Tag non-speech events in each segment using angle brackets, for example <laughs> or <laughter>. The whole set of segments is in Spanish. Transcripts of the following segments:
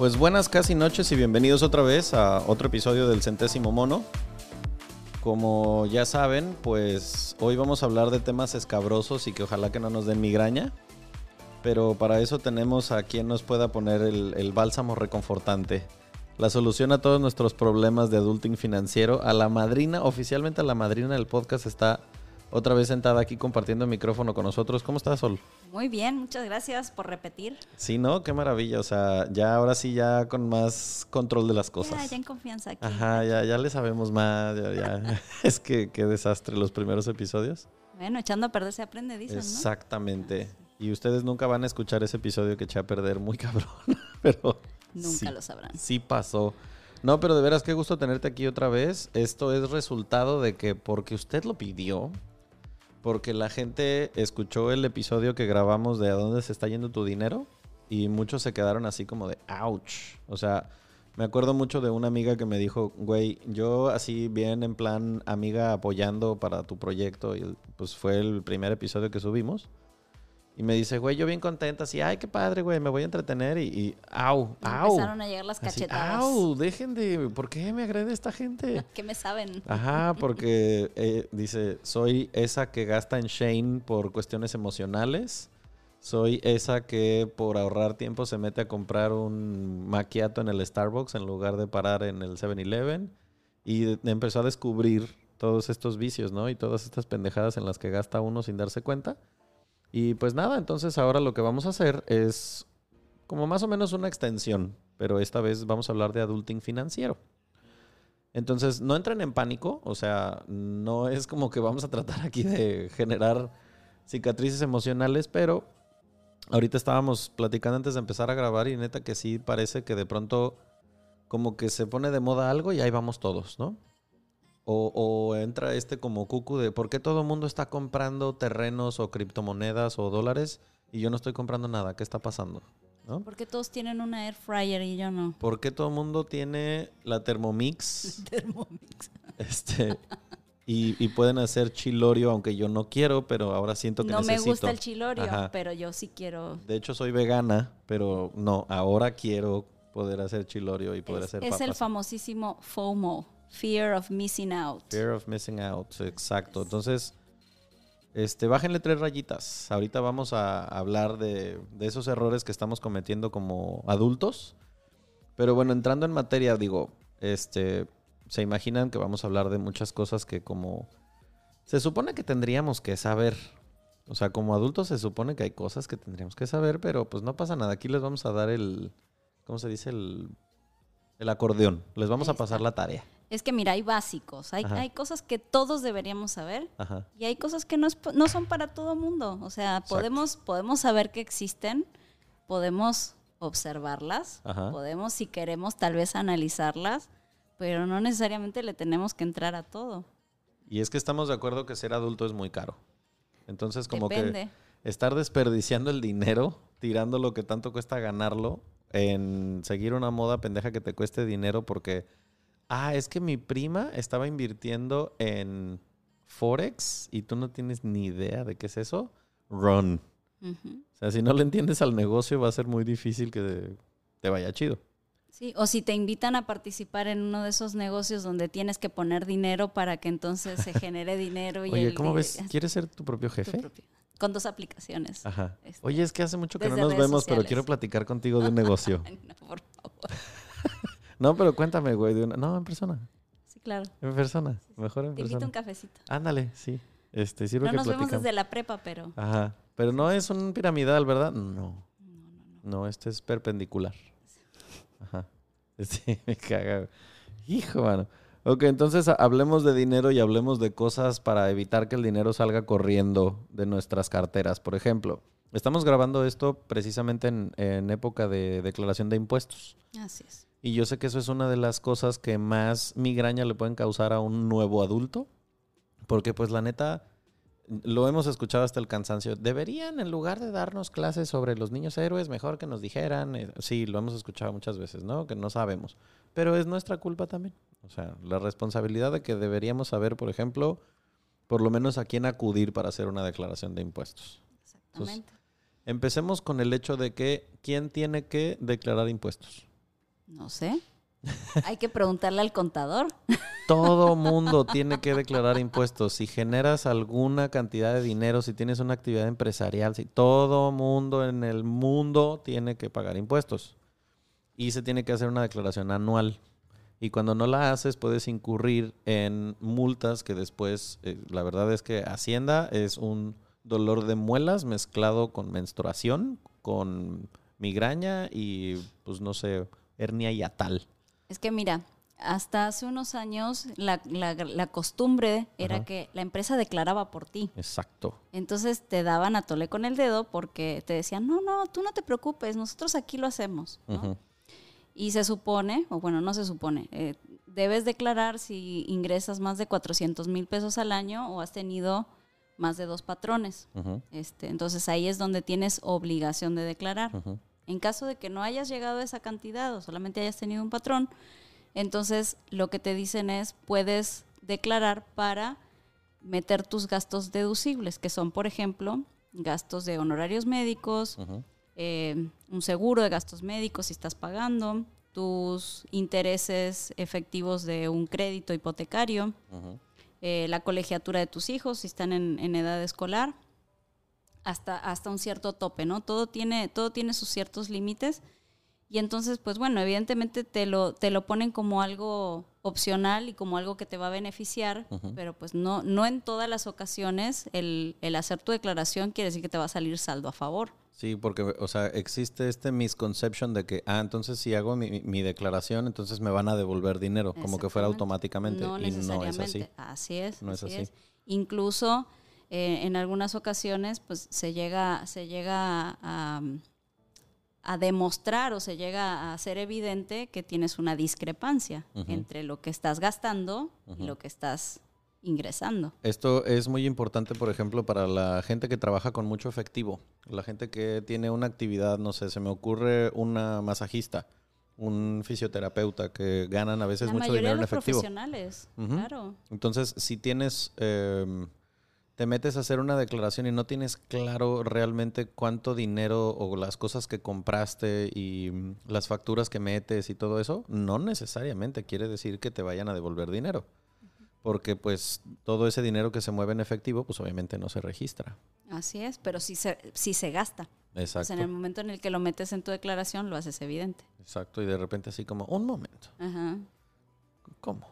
Pues buenas casi noches y bienvenidos otra vez a otro episodio del centésimo mono. Como ya saben, pues hoy vamos a hablar de temas escabrosos y que ojalá que no nos den migraña. Pero para eso tenemos a quien nos pueda poner el, bálsamo reconfortante. La solución a todos nuestros problemas de adulting financiero. A la madrina, oficialmente a la madrina del podcast está otra vez sentada aquí compartiendo el micrófono con nosotros. ¿Cómo estás, Sol? Muy bien, muchas gracias por repetir. Sí, ¿no? Qué maravilla. O sea, ya ahora sí, ya con más control de las Ya, cosas. ya en confianza aquí. Ajá, ya, ya le sabemos más. Ya, ya. <laughs> <laughs> es que qué desastre los primeros episodios. Bueno, echando a perder se aprende, dicen, ¿no? Exactamente. Y ustedes nunca van a escuchar ese episodio que eché a perder muy <laughs> cabrón. pero Nunca sí, lo sabrán. sí pasó. No, pero de veras, qué gusto tenerte aquí otra vez. Esto es resultado de que porque usted lo pidió, porque la gente escuchó el episodio que grabamos de a dónde se está yendo tu dinero y muchos se quedaron así como de ouch. O sea, me acuerdo mucho de una amiga que me dijo, güey, yo así bien en plan amiga apoyando para tu proyecto y pues fue el primer episodio que subimos. Y me dice, güey, yo bien contenta, así, ay, qué padre, güey, me voy a entretener y, y au, au. Empezaron a llegar las Así, cachetadas. au, dejen de, ¿por qué me agrede esta gente? <laughs> ¿Qué me saben? Ajá, porque eh, dice, soy esa que gasta en Shane por cuestiones emocionales. Soy esa que por ahorrar tiempo se mete a comprar un maquiato en el Starbucks en lugar de parar en el 7-Eleven. Y empezó a descubrir todos estos vicios, ¿no? Y todas estas pendejadas en las que gasta uno sin darse cuenta. Y pues nada, entonces ahora lo que vamos a hacer es como más o menos una extensión, pero esta vez vamos a hablar de adulting financiero. Entonces, no entren en pánico, o sea, no es como que vamos a tratar aquí de generar cicatrices emocionales, pero ahorita estábamos platicando antes de empezar a grabar y neta que sí parece que de pronto como que se pone de moda algo y ahí vamos todos, ¿no? O, o entra este como cucu de por qué todo el mundo está comprando terrenos o criptomonedas o dólares y yo no estoy comprando nada, ¿qué está pasando? ¿No? ¿Por qué todos tienen una air fryer y yo no? ¿Por qué todo el mundo tiene la Thermomix? <laughs> Thermomix. Este, y, y pueden hacer chilorio, aunque yo no quiero, pero ahora siento que No me necesito. gusta el chilorio, Ajá. pero yo sí quiero. De hecho, soy vegana, pero no, ahora quiero poder hacer chilorio y poder Es, hacer es el famosísimo FOMO, Fear of Missing Out. Fear of missing out, exacto. Entonces, este, bájenle tres rayitas. Ahorita vamos a hablar de, de esos errores que estamos cometiendo como adultos. Pero bueno, entrando en materia, digo, este, se imaginan que vamos a hablar de muchas cosas que como se supone que tendríamos que saber. O sea, como adultos se supone que hay cosas que tendríamos que saber, pero pues no pasa nada. Aquí les vamos a dar el, ¿cómo se dice? El, el acordeón. Les vamos a pasar la tarea. Es que mira, hay básicos, hay, hay cosas que todos deberíamos saber Ajá. y hay cosas que no, es- no son para todo mundo. O sea, Exacto. podemos, podemos saber que existen, podemos observarlas, Ajá. podemos, si queremos, tal vez analizarlas, pero no necesariamente le tenemos que entrar a todo. Y es que estamos de acuerdo que ser adulto es muy caro. Entonces, como Depende. que estar desperdiciando el dinero, tirando lo que tanto cuesta ganarlo, en seguir una moda pendeja que te cueste dinero porque, ah, es que mi prima estaba invirtiendo en Forex y tú no tienes ni idea de qué es eso, run. O sea, si no le entiendes al negocio va a ser muy difícil que te vaya chido. Sí, o si te invitan a participar en uno de esos negocios donde tienes que poner dinero para que entonces se <laughs> genere dinero. Y Oye, ¿cómo ves? ¿Quieres ser tu propio tu jefe? propio- Con dos aplicaciones. Ajá. Este, Oye, es que hace mucho que no nos vemos, pero quiero platicar contigo de un <laughs> negocio. Ay, no, por favor. <laughs> No, pero cuéntame, güey, de una... No, en persona. Sí, claro. En persona. Mejor en Te invito a un persona. cafecito. Ándale, sí. Este, sirve No que nos vemos platicamos. desde la prepa, pero Ajá. Pero no es un piramidal, ¿verdad? No. No, este es perpendicular. Ajá. <laughs> Este me caga. Hijo, mano. Ok, entonces ha- hablemos de dinero y hablemos de cosas para evitar que el dinero salga corriendo de nuestras carteras. Por ejemplo, estamos grabando esto precisamente en, en época de declaración de impuestos. así es. Y yo sé que eso es una de las cosas que más migraña le pueden causar a un nuevo adulto. Porque pues la neta, lo hemos escuchado hasta el cansancio. Deberían, en lugar de darnos clases sobre los niños héroes, mejor que nos dijeran. eh, Sí, lo hemos escuchado muchas veces, ¿no? Que no sabemos. Pero es nuestra culpa también. O sea, la responsabilidad de que deberíamos saber, por ejemplo, por lo menos a quién acudir para hacer una declaración de impuestos. Exactamente. Empecemos con el hecho de que, ¿quién tiene que declarar impuestos? No sé. Hay que preguntarle al contador. Todo mundo tiene que declarar impuestos. Si generas alguna cantidad de dinero, si tienes una actividad empresarial, si todo mundo en el mundo tiene que pagar impuestos. Y se tiene que hacer una declaración anual. Y cuando no la haces, puedes incurrir en multas que después, eh, la verdad es que Hacienda es un dolor de muelas mezclado con menstruación, con migraña y, pues no sé, hernia y atal. Es que mira, hasta hace unos años la, la- la costumbre era Ajá. que la empresa declaraba por ti. Exacto. Entonces te daban a tole con el dedo porque te decían, no, no, tú no te preocupes, nosotros aquí lo hacemos. ¿no? Y se supone, o bueno, no se supone, eh, debes declarar si ingresas más de 400 mil pesos al año o has tenido más de dos patrones. Este, entonces ahí es donde tienes obligación de declarar. En caso de que no hayas llegado a esa cantidad o solamente hayas tenido un patrón, entonces lo que te dicen es puedes declarar para meter tus gastos deducibles, que son, por ejemplo, gastos de honorarios médicos, eh, un seguro de gastos médicos si estás pagando, tus intereses efectivos de un crédito hipotecario, eh, la colegiatura de tus hijos si están en, en edad escolar, hasta, hasta un cierto tope, ¿no? Todo tiene, todo tiene sus ciertos límites. Y entonces, pues bueno, evidentemente te lo, te lo ponen como algo opcional y como algo que te va a beneficiar, Ujú. pero pues no, no en todas las ocasiones el, el hacer tu declaración quiere decir que te va a salir saldo a favor. Sí, porque, o sea, existe este misconception de que, ah, entonces si hago mi, mi declaración, entonces me van a devolver dinero, como que fuera automáticamente. No y no es necesariamente. así. es. No es así así. es. Incluso eh, en algunas ocasiones, pues se llega, se llega a, a demostrar o se llega a hacer evidente que tienes una discrepancia entre lo que estás gastando y lo que estás ingresando. Esto es muy importante, por ejemplo, para la gente que trabaja con mucho efectivo, la gente que tiene una actividad, no sé, se me ocurre una masajista, un fisioterapeuta que ganan a veces La mucho dinero de en efectivo. profesionales, Ujú. claro. Entonces, si tienes, em, te metes a hacer una declaración y no tienes claro realmente cuánto dinero o las cosas que compraste y mm, las facturas que metes y todo eso, no necesariamente quiere decir que te vayan a devolver dinero. Porque pues todo ese dinero que se mueve en efectivo, pues obviamente no se registra. Así es, pero sí se, sí se gasta. Pues Exacto. en el momento en el que lo metes en tu declaración, lo haces evidente. Exacto. Y de repente así como, un momento, Ajá. ¿cómo?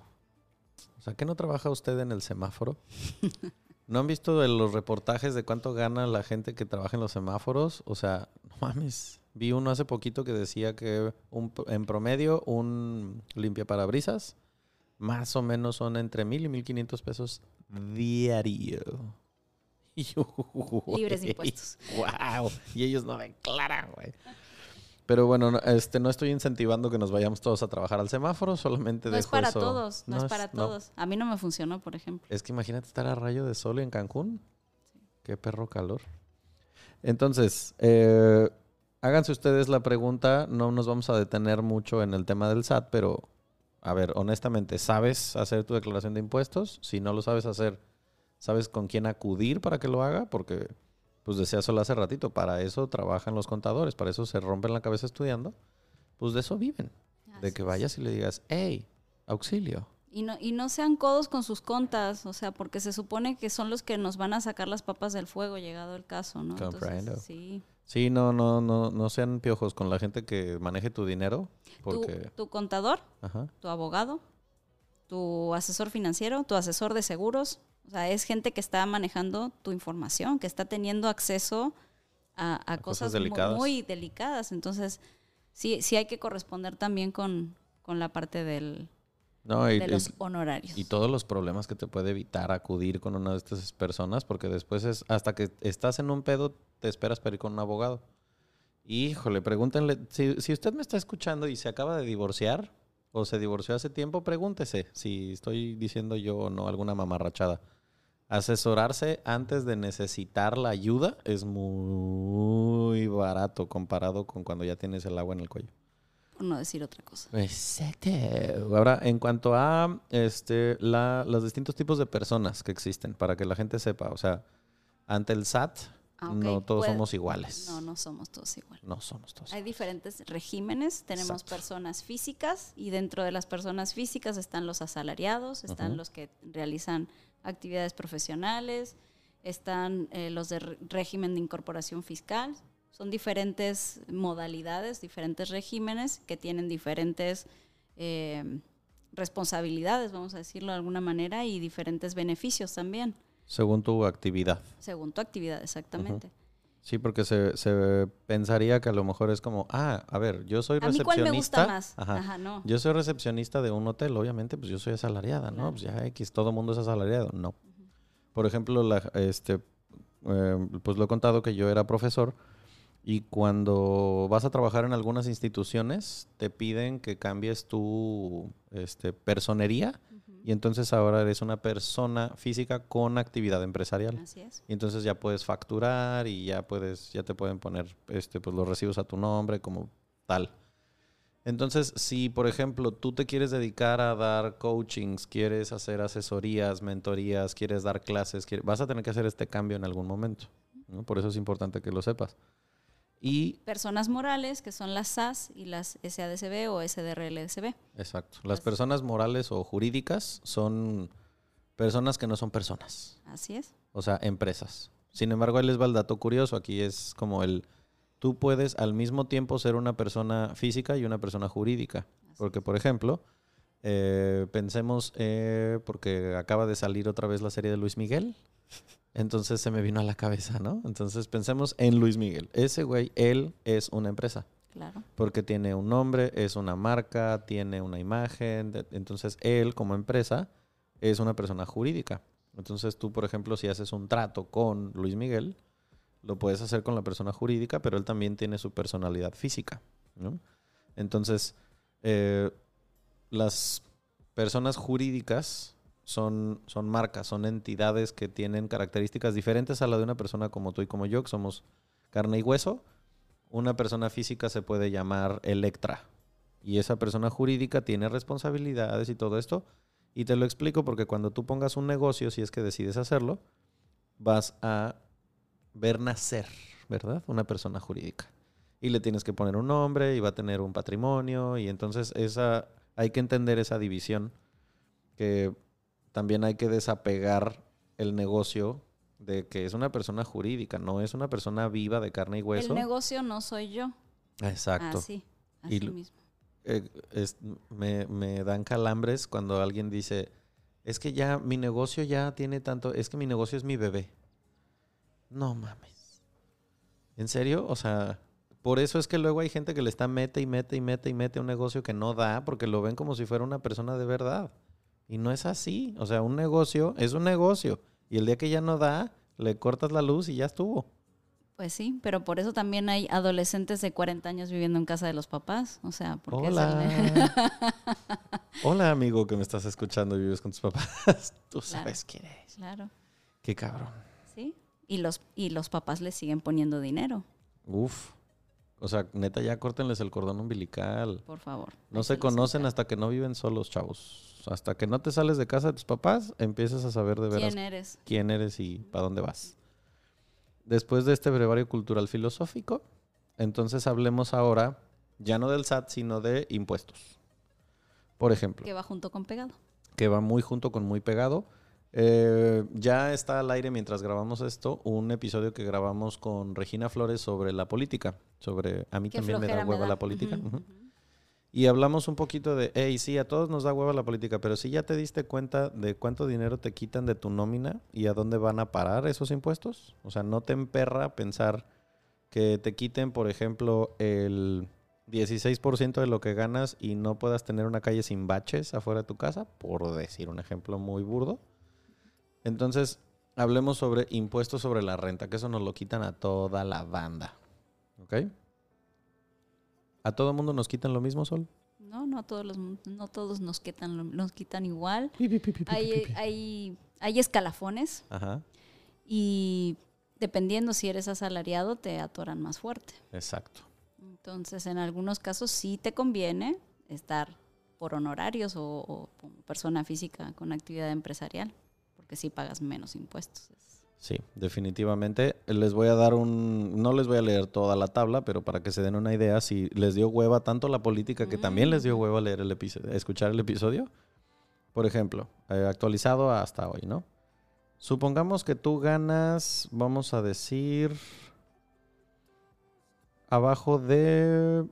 O sea, ¿qué no trabaja usted en el semáforo? <laughs> ¿No han visto de los reportajes de cuánto gana la gente que trabaja en los semáforos? O sea, no mames. Vi uno hace poquito que decía que un, en promedio un limpiaparabrisas más o menos son entre mil y mil quinientos pesos diario. <laughs> Libres de impuestos. <laughs> Wow. Y ellos no declaran, güey. Pero bueno, no, este, no estoy incentivando que nos vayamos todos a trabajar al semáforo, solamente No es para eso- todos, no, es para todos. A mí no me funcionó, por ejemplo. Es que imagínate estar a rayo de sol en Cancún. Qué perro calor. Entonces, eh, háganse ustedes la pregunta. No nos vamos a detener mucho en el tema del SAT, pero a ver, honestamente, ¿sabes hacer tu declaración de impuestos? Si no lo sabes hacer, ¿sabes con quién acudir para que lo haga? Porque, pues decía solo hace ratito, para eso trabajan los contadores, para eso se rompen la cabeza estudiando. Pues de eso viven. de que vayas y le digas, hey, auxilio. Y no, y no sean codos con sus contas, o sea, porque se supone que son los que nos van a sacar las papas del fuego, llegado el caso, ¿no? Comprendo. sí. Sí, no, no, no, no sean piojos con la gente que maneje tu dinero. Porque... Tu, contador, tu abogado, tu asesor financiero, tu asesor de seguros. O sea, es gente que está manejando tu información, que está teniendo acceso a, cosas, Muy, delicadas. Entonces, sí, sí hay que corresponder también con, con la parte del, de los honorarios. Y todos los problemas que te puede evitar acudir con una de estas personas, porque después es hasta que estás en un pedo, te esperas para ir con un abogado. Híjole, pregúntenle, si, si usted me está escuchando y se acaba de divorciar o se divorció hace tiempo, pregúntese si estoy diciendo yo o no alguna mamarrachada. Asesorarse antes de necesitar la ayuda es muy barato comparado con cuando ya tienes el agua en el cuello no decir otra cosa. Exacto. Ahora, en cuanto a este, los distintos tipos de personas que existen, para que la gente sepa, o sea, ante el SAT, ah, no todos somos iguales. No, no somos todos iguales. No somos todos. Hay diferentes regímenes. Tenemos personas físicas y dentro de las personas físicas están los asalariados, están los que realizan actividades profesionales, están eh, los de régimen de incorporación fiscal, son diferentes modalidades, diferentes regímenes que tienen diferentes eh, responsabilidades, vamos a decirlo de alguna manera, y diferentes beneficios también. Según tu actividad. Según tu actividad, exactamente. Sí, porque se, se, pensaría que a lo mejor es como, ah, a ver, yo soy recepcionista. ¿A mí cuál me gusta más? Ajá. no. Yo soy recepcionista de un hotel, obviamente, pues yo soy asalariada, ¿no? Pues ya X, todo mundo es asalariado. No. Por ejemplo, la, este, eh, pues lo he contado que yo era profesor y cuando vas a trabajar en algunas instituciones, te piden que cambies tu este, personería y entonces ahora eres una persona física con actividad empresarial. Así es. Y entonces ya puedes facturar y ya puedes, ya te pueden poner este, pues, los recibos a tu nombre como tal. Entonces, si por ejemplo tú te quieres dedicar a dar coachings, quieres hacer asesorías, mentorías, quieres dar clases, vas a tener que hacer este cambio en algún momento. Por eso es importante que lo sepas. Y personas morales, que son las SAS y las SADCB o SDRLSB. Exacto. Las personas morales o jurídicas son personas que no son personas. Así es. O sea, empresas. Sin embargo, ahí les va el dato curioso. Aquí es como el... Tú puedes al mismo tiempo ser una persona física y una persona jurídica. porque, por ejemplo, eh, pensemos, eh, porque acaba de salir otra vez la serie de Luis Miguel. Entonces se me vino a la cabeza, ¿no? Entonces pensemos en Luis Miguel. Ese güey, él es una empresa. Claro. Porque tiene un nombre, es una marca, tiene una imagen. Entonces él, como empresa, es una persona jurídica. Entonces tú, por ejemplo, si haces un trato con Luis Miguel, lo puedes hacer con la persona jurídica, pero él también tiene su personalidad física. ¿no? Entonces, eh, las personas jurídicas son, son marcas, son entidades que tienen características diferentes a la de una persona como tú y como yo, que somos carne y hueso. Una persona física se puede llamar Electra y esa persona jurídica tiene responsabilidades y todo esto. Y te lo explico porque cuando tú pongas un negocio, si es que decides hacerlo, vas a ver nacer, ¿verdad? Una persona jurídica. Y le tienes que poner un nombre y va a tener un patrimonio y entonces esa hay que entender esa división que también hay que desapegar el negocio de que es una persona jurídica, no es una persona viva de carne y hueso. El negocio no soy yo. Exacto. Así, así mismo. Eh, me, me, dan calambres cuando alguien dice, es que ya mi negocio ya tiene tanto, es que mi negocio es mi bebé. No mames. ¿En serio? O sea, por eso es que luego hay gente que le está mete y mete y mete y mete un negocio que no da porque lo ven como si fuera una persona de verdad. Y no es así. O sea, un negocio es un negocio. Y el día que ya no da, le cortas la luz y ya estuvo. Pues sí, pero por eso también hay adolescentes de 40 años viviendo en casa de los papás. O sea, porque Hola. <laughs> Hola, amigo que me estás escuchando y vives con tus papás. <laughs> Tú sabes quién es. Claro. Qué cabrón. Sí. Y los, y los papás le siguen poniendo dinero. Uf. O sea, neta, ya córtenles el cordón umbilical. Por favor. No se conocen hasta que no viven solos, chavos hasta que no te sales de casa de tus papás, empiezas a saber de veras quién eres, quién eres y para dónde vas. Después de este brevario cultural filosófico, entonces hablemos ahora ya no del SAT, sino de impuestos. Por ejemplo. Que va junto con pegado. Que va muy junto con muy pegado. Eh, ya está al aire mientras grabamos esto un episodio que grabamos con Regina Flores sobre la política. Sobre a mí también me da hueva la política. Y hablamos un poquito de, hey, sí, a todos nos da hueva la política, pero si ya te diste cuenta de cuánto dinero te quitan de tu nómina y a dónde van a parar esos impuestos. O sea, no te emperra pensar que te quiten, por ejemplo, el 16% de lo que ganas y no puedas tener una calle sin baches afuera de tu casa, por decir un ejemplo muy burdo. Entonces, hablemos sobre impuestos sobre la renta, que eso nos lo quitan a toda la banda. ¿Ok? ¿A todo mundo nos quitan lo mismo, Sol? No, no todos, los, no todos nos quitan, nos quitan igual. hay, hay, hay, escalafones. Ajá. Y dependiendo si eres asalariado, te atoran más fuerte. Exacto. Entonces, en algunos casos sí te conviene estar por honorarios o, o persona física con actividad empresarial, porque sí pagas menos impuestos. Sí, definitivamente. Les voy a dar un... No les voy a leer toda la tabla, pero para que se den una idea, si les dio hueva tanto la política que también les dio mm. hueva leer el episodio, escuchar el episodio. Por ejemplo, eh, actualizado hasta hoy, ¿no? Supongamos que tú ganas, vamos a decir, abajo de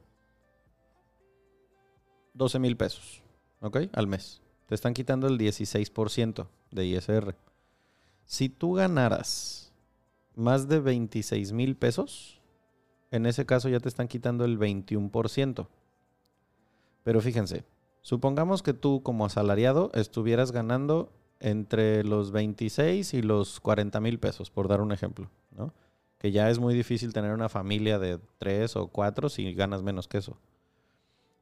12 mil pesos, ¿ok? Al mes. Te están quitando el 16% de ISR. Si tú ganaras más de 26 mil pesos, en ese caso ya te están quitando el 21%. Pero fíjense, supongamos que tú como asalariado estuvieras ganando entre los 26 y los 40 mil pesos, por dar un ejemplo, ¿no? Que ya es muy difícil tener una familia de tres o cuatro si ganas menos que eso.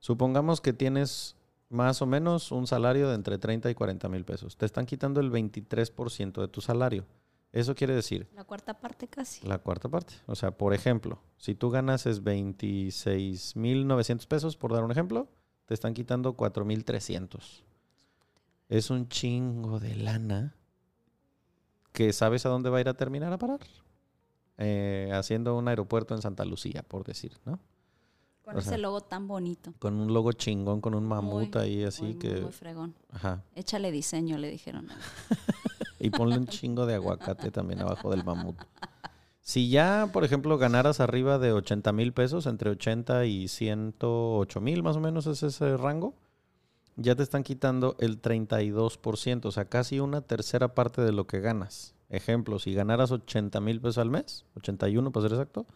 Supongamos que tienes más o menos un salario de entre 30 y 40 mil pesos. Te están quitando el 23% de tu salario. Eso quiere decir... La cuarta parte casi. La cuarta parte. O sea, por ejemplo, si tú ganas es 26 mil 900 pesos, por dar un ejemplo, te están quitando 4 mil 300. Es un chingo de lana que sabes a dónde va a ir a terminar a parar. Eh, haciendo un aeropuerto en Santa Lucía, por decir, ¿no? Con ese logo tan bonito. Con un logo chingón, con un mamut ahí así que... Muy fregón. Ajá. Échale diseño, le dijeron. <laughs> y ponle un chingo de aguacate también abajo del mamut. Si ya, por ejemplo, ganaras arriba de 80 mil pesos, entre 80 y 108 mil más o menos es ese rango, ya te están quitando el 32%, o sea, casi una tercera parte de lo que ganas. Ejemplo, si ganaras 80 mil pesos al mes, 81 para ser exacto,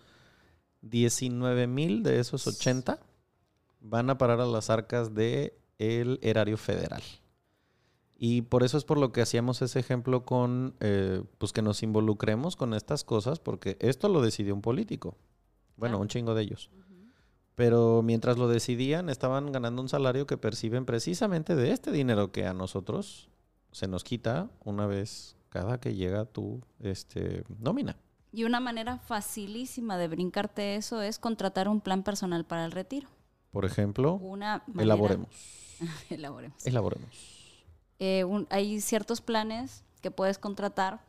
19 mil de esos 80 van a parar a las arcas del el erario federal. Y por eso es por lo que hacíamos ese ejemplo con, eh, pues que nos involucremos con estas cosas, porque esto lo decidió un político. Bueno, un chingo de ellos. Pero mientras lo decidían, estaban ganando un salario que perciben precisamente de este dinero que a nosotros se nos quita una vez cada que llega tu este, nómina. Y una manera facilísima de brincarte eso es contratar un plan personal para el retiro. Por ejemplo, una elaboremos. <laughs> elaboremos. Elaboremos. Eh, hay ciertos planes que puedes contratar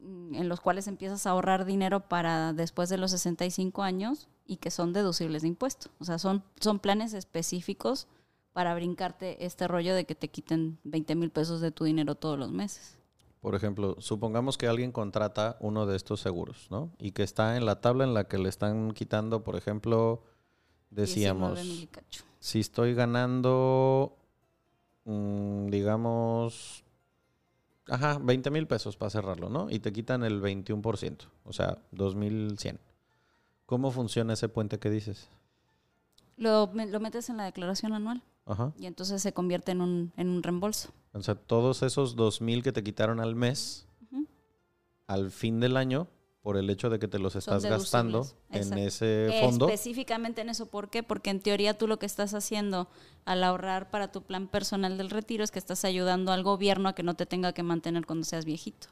mm, en los cuales empiezas a ahorrar dinero para después de los 65 años y que son deducibles de impuestos. O sea, son, son planes específicos para brincarte este rollo de que te quiten 20 mil pesos de tu dinero todos los meses. Por ejemplo, supongamos que alguien contrata uno de estos seguros, ¿no? Y que está en la tabla en la que le están quitando, por ejemplo, decíamos, si estoy ganando, mm, digamos, ajá, 20 mil pesos para cerrarlo, ¿no? Y te quitan el 21%, o sea, 2.100. ¿Cómo funciona ese puente que dices? Lo, lo metes en la declaración anual. Ajá. Y entonces se convierte en un, en un reembolso. O sea, todos esos dos mil que te quitaron al mes, al fin del año, por el hecho de que te los estás gastando en ese fondo. Específicamente en eso, ¿por qué? Porque en teoría tú lo que estás haciendo al ahorrar para tu plan personal del retiro es que estás ayudando al gobierno a que no te tenga que mantener cuando seas viejito.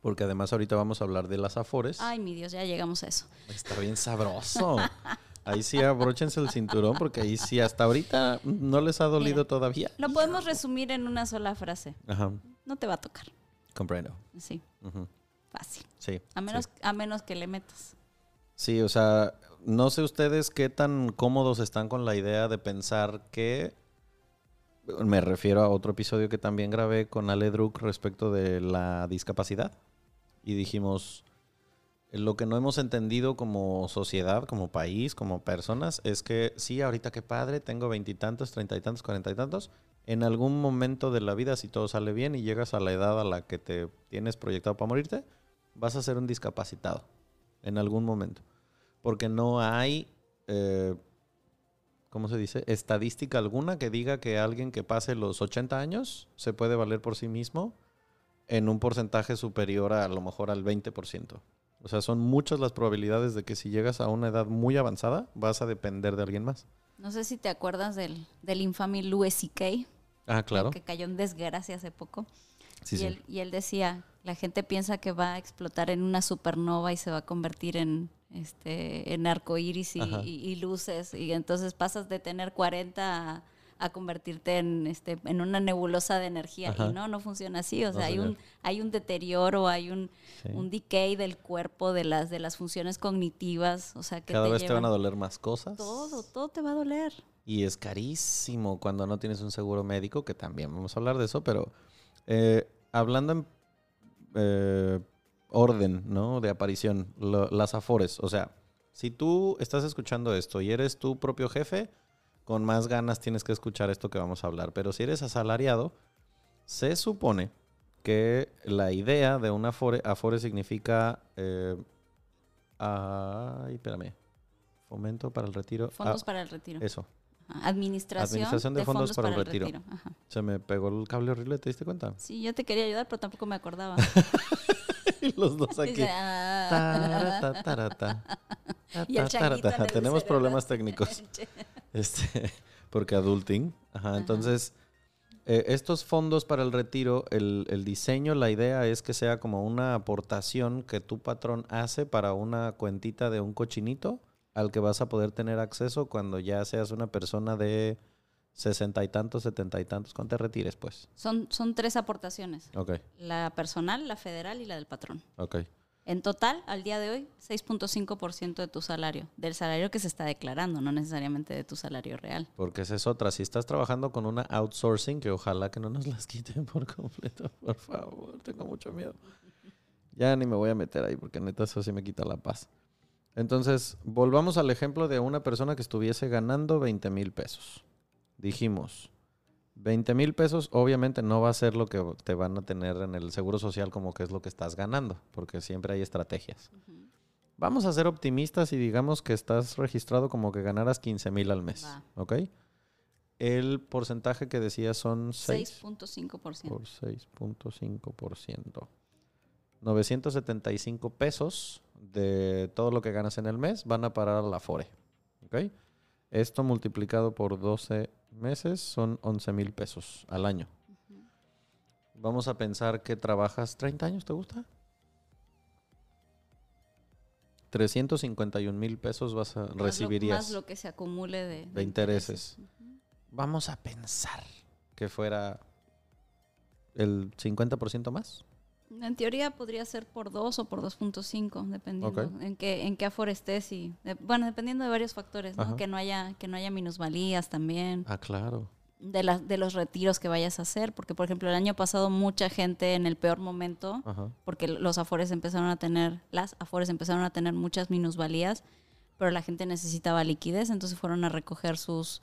Porque además ahorita vamos a hablar de las afores. Ay, mi Dios, ya llegamos a eso. Está bien sabroso. <laughs> Ahí sí abróchense el cinturón porque ahí sí hasta ahorita no les ha dolido todavía. Lo podemos resumir en una sola frase. Ajá. No te va a tocar. Comprendo. Sí. Fácil. Sí. A menos, a menos que le metas. Sí, o sea, no sé ustedes qué tan cómodos están con la idea de pensar que Me refiero a otro episodio que también grabé con Ale Druk respecto de la discapacidad. Y dijimos, lo que no hemos entendido como sociedad, como país, como personas, es que sí, ahorita qué padre, tengo veintitantos, treinta y tantos, cuarenta y tantos. En algún momento de la vida, si todo sale bien y llegas a la edad a la que te tienes proyectado para morirte, vas a ser un discapacitado. En algún momento. Porque no hay, eh, ¿cómo se dice? Estadística alguna que diga que alguien que pase los 80 años se puede valer por sí mismo en un porcentaje superior a, lo mejor al 20%. O sea, son muchas las probabilidades de que si llegas a una edad muy avanzada, vas a depender de alguien más. No sé si te acuerdas del, del infame Louis C.K. Ah, claro. Que cayó en desgracia hace poco. Sí, y, sí. Él, y él decía, la gente piensa que va a explotar en una supernova y se va a convertir en este en arcoíris y, Ajá. y- y luces. Y entonces pasas de tener 40 a, a convertirte en este en una nebulosa de energía. Ajá. Y no, no funciona así. O No, sea, hay un, hay un deterioro, hay un, Sí. un decay del cuerpo, de las, de las funciones cognitivas. O sea, que Cada te vez te van a doler más cosas. Todo, todo te va a doler. Y es carísimo cuando no tienes un seguro médico, que también vamos a hablar de eso, pero eh, hablando en eh, orden, ¿no? De aparición, lo- las afores. O sea, si tú estás escuchando esto y eres tu propio jefe, con más ganas tienes que escuchar esto que vamos a hablar. Pero si eres asalariado, se supone que la idea de un afore, afore significa... eh, ay, espérame. Fomento para el retiro. Fondos Ah, para el retiro. Eso. Ajá. Administración, Administración de fondos para el retiro. Ajá. Se me pegó el cable horrible, ¿te diste cuenta? Sí, yo te quería ayudar, pero tampoco me acordaba. <laughs> <laughs> Y los dos aquí. Ah. Tarata, tarata. <laughs> Tarata. Tenemos problemas técnicos. <laughs> Este, porque adulting. Ajá, entonces, eh, estos fondos para el retiro, el, el diseño, la idea es que sea como una aportación que tu patrón hace para una cuentita de un cochinito al que vas a poder tener acceso cuando ya seas una persona de sesenta y tantos, setenta y tantos, cuando te retires, pues. Son, son tres aportaciones. Ok, La personal, la federal y la del patrón. ok. En total, al día de hoy, 6.5% de tu salario. Del salario que se está declarando, no necesariamente de tu salario real. Porque esa es otra. Si estás trabajando con una outsourcing, que ojalá que no nos las <laughs> quiten por completo, por favor, tengo mucho miedo. Ya ni me voy a meter ahí porque neta eso sí me quita la paz. Entonces, volvamos al ejemplo de una persona que estuviese ganando 20 mil pesos. Dijimos, 20 mil pesos obviamente no va a ser lo que te van a tener en el seguro social como que es lo que estás ganando, porque siempre hay estrategias. Vamos a ser optimistas y digamos que estás registrado como que ganaras 15 mil al mes. Va. ¿Ok? El porcentaje que decía son 6 6.5%. por 6.5%. 975 pesos de todo lo que ganas en el mes van a parar a la FORE. ¿Ok? Esto multiplicado por 12 meses son 11 mil pesos al año. Vamos a pensar que trabajas 30 años, ¿te gusta? 351 mil pesos vas a, Más lo- recibirías Más lo que se acumule de, de intereses. Vamos a pensar que fuera el 50% más. En teoría podría ser por 2 o por 2.5, dependiendo en qué en qué aforo estés y de- bueno, dependiendo de varios factores, ¿no? Que no haya que no haya minusvalías también, Ah, claro. de las de los retiros que vayas a hacer, porque por ejemplo, el año pasado mucha gente en el peor momento Ajá. porque los afores empezaron a tener las afores empezaron a tener muchas minusvalías, pero la gente necesitaba liquidez, entonces fueron a recoger sus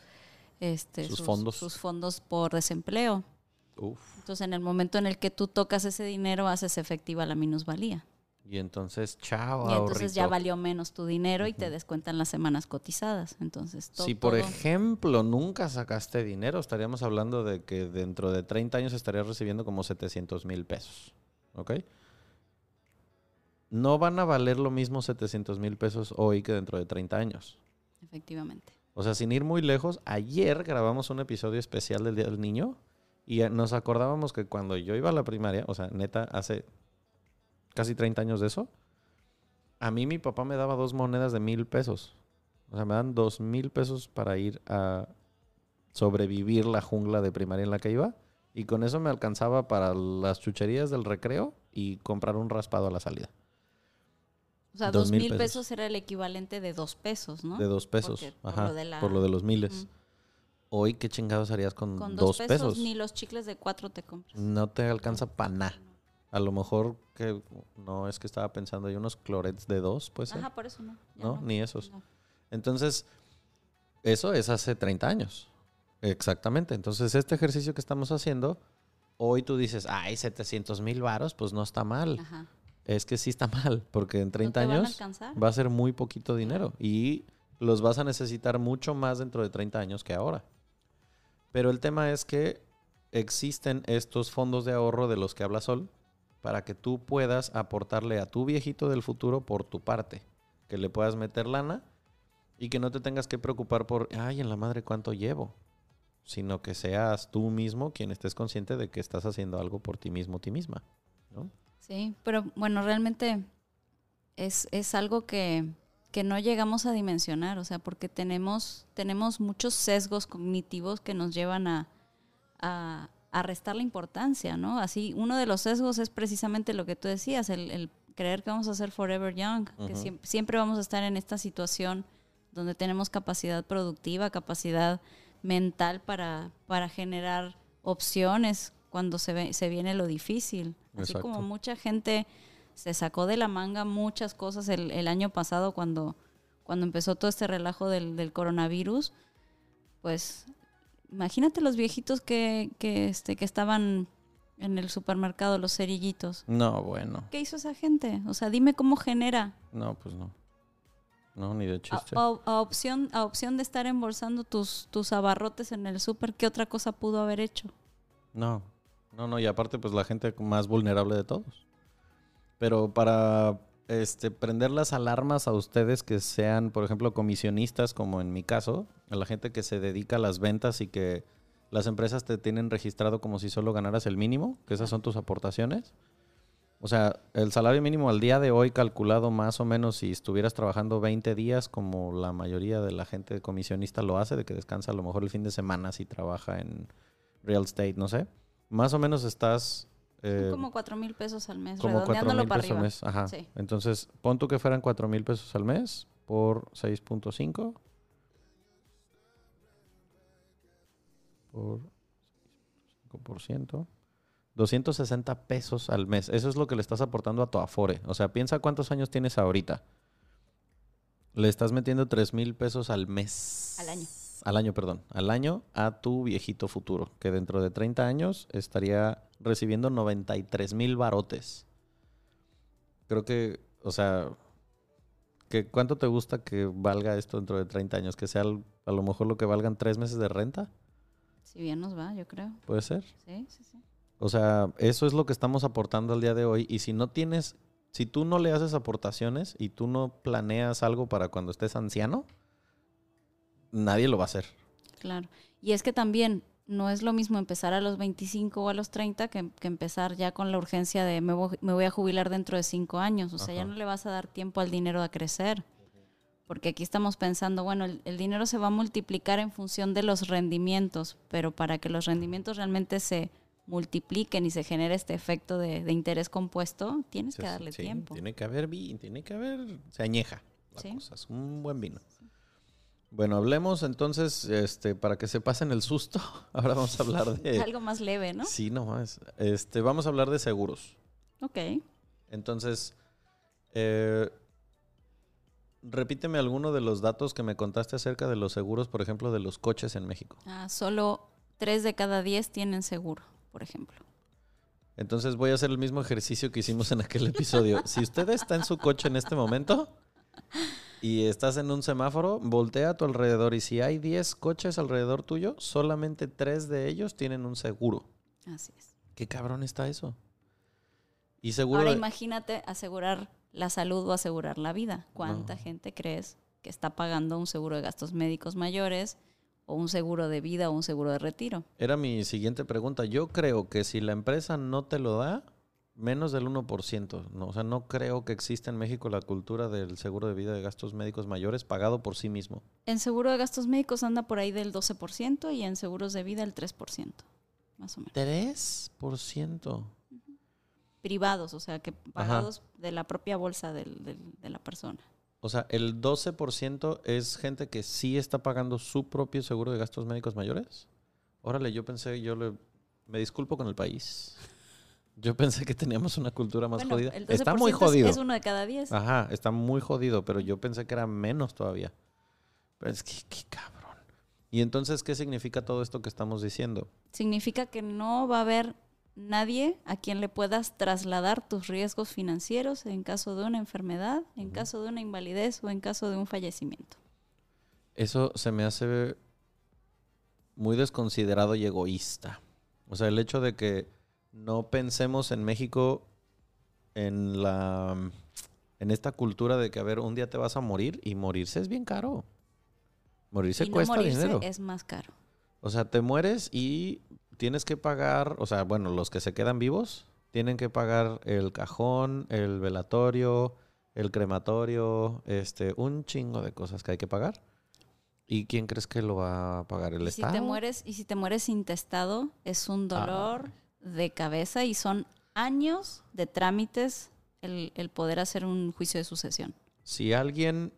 este, Sus fondos. sus fondos por desempleo. Uf. Entonces, en el momento en el que tú tocas ese dinero, haces efectiva la minusvalía. Y entonces, chao, y entonces ya valió menos tu dinero y te descuentan las semanas cotizadas. Entonces, to- Si por todo- ejemplo nunca sacaste dinero, estaríamos hablando de que dentro de 30 años estarías recibiendo como 700 mil pesos. ¿Ok? No van a valer lo mismo 700 mil pesos hoy que dentro de 30 años. Efectivamente. O sea, sin ir muy lejos, ayer grabamos un episodio especial del Día del Niño y eh, nos acordábamos que cuando yo iba a la primaria, o sea, neta, hace casi 30 años de eso, a mí mi papá me daba dos monedas de mil pesos. O sea, me dan dos mil pesos para ir a sobrevivir la jungla de primaria en la que iba. Y con eso me alcanzaba para las chucherías del recreo y comprar un raspado a la salida. O sea, Dos mil pesos. pesos era el equivalente de dos pesos, ¿no? De dos pesos. Porque por lo de la- por lo de los miles. Hoy, ¿qué chingados harías con, Con dos, dos pesos, pesos? ni los chicles de cuatro te compras. No te alcanza para nada. A lo mejor que no es que estaba pensando, hay unos clorets de dos, pues. Ajá, por eso no. ¿No? Ni esos. no. Entonces, eso es hace 30 años. Exactamente. Entonces, este ejercicio que estamos haciendo, hoy tú dices, ay, 700 mil varos, pues no está mal. Ajá. Es que sí está mal, porque en 30 te van a años va a ser muy poquito dinero y los vas a necesitar mucho más dentro de 30 años que ahora. Pero el tema es que existen estos fondos de ahorro de los que habla Sol para que tú puedas aportarle a tu viejito del futuro por tu parte, que le puedas meter lana y que no te tengas que preocupar por, ay, en la madre cuánto llevo, sino que seas tú mismo quien estés consciente de que estás haciendo algo por ti mismo, ti misma. Sí, pero bueno, realmente es, es algo que, que no llegamos a dimensionar, o sea, porque tenemos, tenemos muchos sesgos cognitivos que nos llevan a, a, a restar la importancia, ¿no? Así, uno de los sesgos es precisamente lo que tú decías, el, el creer que vamos a ser forever young, que siempre, siempre vamos a estar en esta situación donde tenemos capacidad productiva, capacidad mental para, para generar opciones cuando se, ve, se viene lo difícil. Así Exacto. como mucha gente se sacó de la manga muchas cosas el, el año pasado cuando, cuando empezó todo este relajo del, del coronavirus, pues imagínate los viejitos que, que, este, que estaban en el supermercado, los cerillitos. No, bueno, ¿Qué hizo esa gente? O sea, dime cómo genera. no, pues no. No, ni de A, chiste. a- a opción, a opción de estar embolsando tus, tus abarrotes en el súper, ¿qué otra cosa pudo haber hecho? No, no, no, y aparte, pues la gente más vulnerable de todos. Pero para este, prender las alarmas a ustedes que sean, por ejemplo, comisionistas, como en mi caso, a la gente que se dedica a las ventas y que las empresas te tienen registrado como si solo ganaras el mínimo, que esas son tus aportaciones. O sea, el salario mínimo al día de hoy calculado más o menos si estuvieras trabajando 20 días, como la mayoría de la gente comisionista lo hace, de que descansa a lo mejor el fin de semana si trabaja en real estate, no sé. Más o menos estás... eh, Son como cuatro mil pesos al mes, como redondeándolo para pesos al arriba. mes. Ajá. Sí. Entonces, pon tú que fueran cuatro mil pesos al mes por 6.5. Por 5%. 260 pesos al mes. Eso es lo que le estás aportando a tu Afore. O sea, piensa cuántos años tienes ahorita. Le estás metiendo 3 mil pesos al mes. Al año. Al año, perdón. Al año a tu viejito futuro. Que dentro de 30 años estaría recibiendo 93 mil barotes. Creo que, o sea, que ¿cuánto te gusta que valga esto dentro de 30 años? Que sea a lo mejor lo que valgan tres meses de renta. Si bien nos va, yo creo. ¿Puede ser? Sí, sí, sí. O sea, eso es lo que estamos aportando al día de hoy. Y si no tienes, si tú no le haces aportaciones y tú no planeas algo para cuando estés anciano, nadie lo va a hacer. Claro. Y es que también no es lo mismo empezar a los 25 o a los 30 que, que empezar ya con la urgencia de me voy, me voy a jubilar dentro de cinco años. O sea, ya no le vas a dar tiempo al dinero a crecer. Porque aquí estamos pensando, bueno, el, el dinero se va a multiplicar en función de los rendimientos, pero para que los rendimientos realmente se multipliquen y se genere este efecto de, de interés compuesto, tienes que darle Sí, tiempo. Tiene que haber vino, tiene que haber, se añeja la Sí. cosa, es un buen vino. Bueno, hablemos entonces, este, para que se pasen el susto, <laughs> ahora vamos a hablar de... <laughs> Algo más leve, ¿no? Sí, no más. Este, vamos a hablar de seguros. Ok. Entonces, eh, repíteme alguno de los datos que me contaste acerca de los seguros, por ejemplo, de los coches en México. Ah, solo 3 de cada 10 tienen seguro, por ejemplo. Entonces voy a hacer el mismo ejercicio que hicimos en aquel episodio. <laughs> Si usted está en su coche en este momento y estás en un semáforo, voltea a tu alrededor y si hay 10 coches alrededor tuyo, solamente 3 de ellos tienen un seguro. Así es. ¿Qué cabrón está eso? Y seguro... Ahora de- imagínate asegurar la salud o asegurar la vida. ¿Cuánta No. gente crees que está pagando un seguro de gastos médicos mayores o un seguro de vida o un seguro de retiro? Era mi siguiente pregunta. Yo creo que si la empresa no te lo da, menos del 1%. No, o sea, no creo que exista en México la cultura del seguro de vida de gastos médicos mayores pagado por sí mismo. En seguro de gastos médicos anda por ahí del 12% y en seguros de vida el 3%, más o menos. 3%. Privados, o sea, que pagados de la propia bolsa del- del- de la persona. O O sea, el 12% es gente que sí está pagando su propio seguro de gastos médicos mayores. Órale, yo pensé, yo le, me disculpo con el país. Yo pensé que teníamos una cultura más Bueno, jodida. el Está 12% muy jodido. Es, uno de cada diez. Ajá, está muy jodido, pero yo pensé que era menos todavía. Pero es que, qué cabrón. Y entonces, ¿qué significa todo esto que estamos diciendo? Significa que no va a haber nadie a quien le puedas trasladar tus riesgos financieros en caso de una enfermedad, en caso de una invalidez o en caso de un fallecimiento. Eso se me hace muy desconsiderado y egoísta. O sea, el hecho de que no pensemos en México en la en esta cultura de que a ver, un día te vas a morir y morirse es bien caro. Morirse y no cuesta morirse dinero. es más caro. O sea, te mueres y tienes que pagar, o sea, bueno, los que se quedan vivos tienen que pagar el cajón, el velatorio, el crematorio, este, un chingo de cosas que hay que pagar. ¿Y quién crees que lo va a pagar el Y si Estado? te mueres y si te mueres intestado es un dolor de cabeza y son años de trámites el, el poder hacer un juicio de sucesión. Si alguien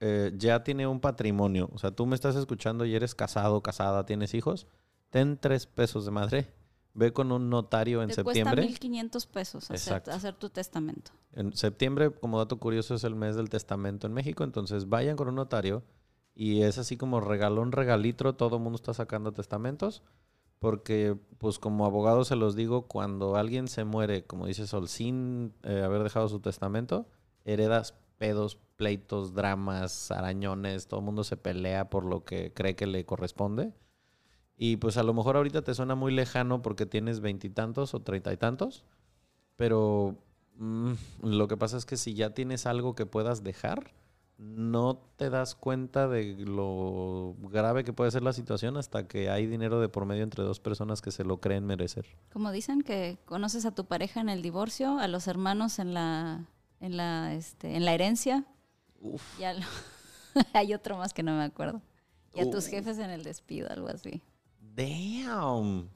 eh, ya tiene un patrimonio, o sea, tú me estás escuchando y eres casado, casada, tienes hijos, ten tres pesos de madre. Ve con un notario en te septiembre. cuesta 1.500 pesos hacer, hacer tu testamento. En septiembre, como dato curioso, es el mes del testamento en México. Entonces vayan con un notario y es así como regalón, regalitro. Todo el mundo está sacando testamentos. Porque, pues como abogado se los digo, cuando alguien se muere, como dice Sol, sin eh, haber dejado su testamento, heredas pedos, pleitos, dramas, arañones. Todo el mundo se pelea por lo que cree que le corresponde. Y pues a lo mejor ahorita te suena muy lejano porque tienes veintitantos o treinta y tantos. Pero mm, lo que pasa es que si ya tienes algo que puedas dejar, no te das cuenta de lo grave que puede ser la situación hasta que hay dinero de por medio entre dos personas que se lo creen merecer. Como dicen que conoces a tu pareja en el divorcio, a los hermanos en la en la este, en la herencia. Uf. Y a lo- <laughs> hay otro más que no me acuerdo. Y a tus jefes en el despido, algo así. Damn.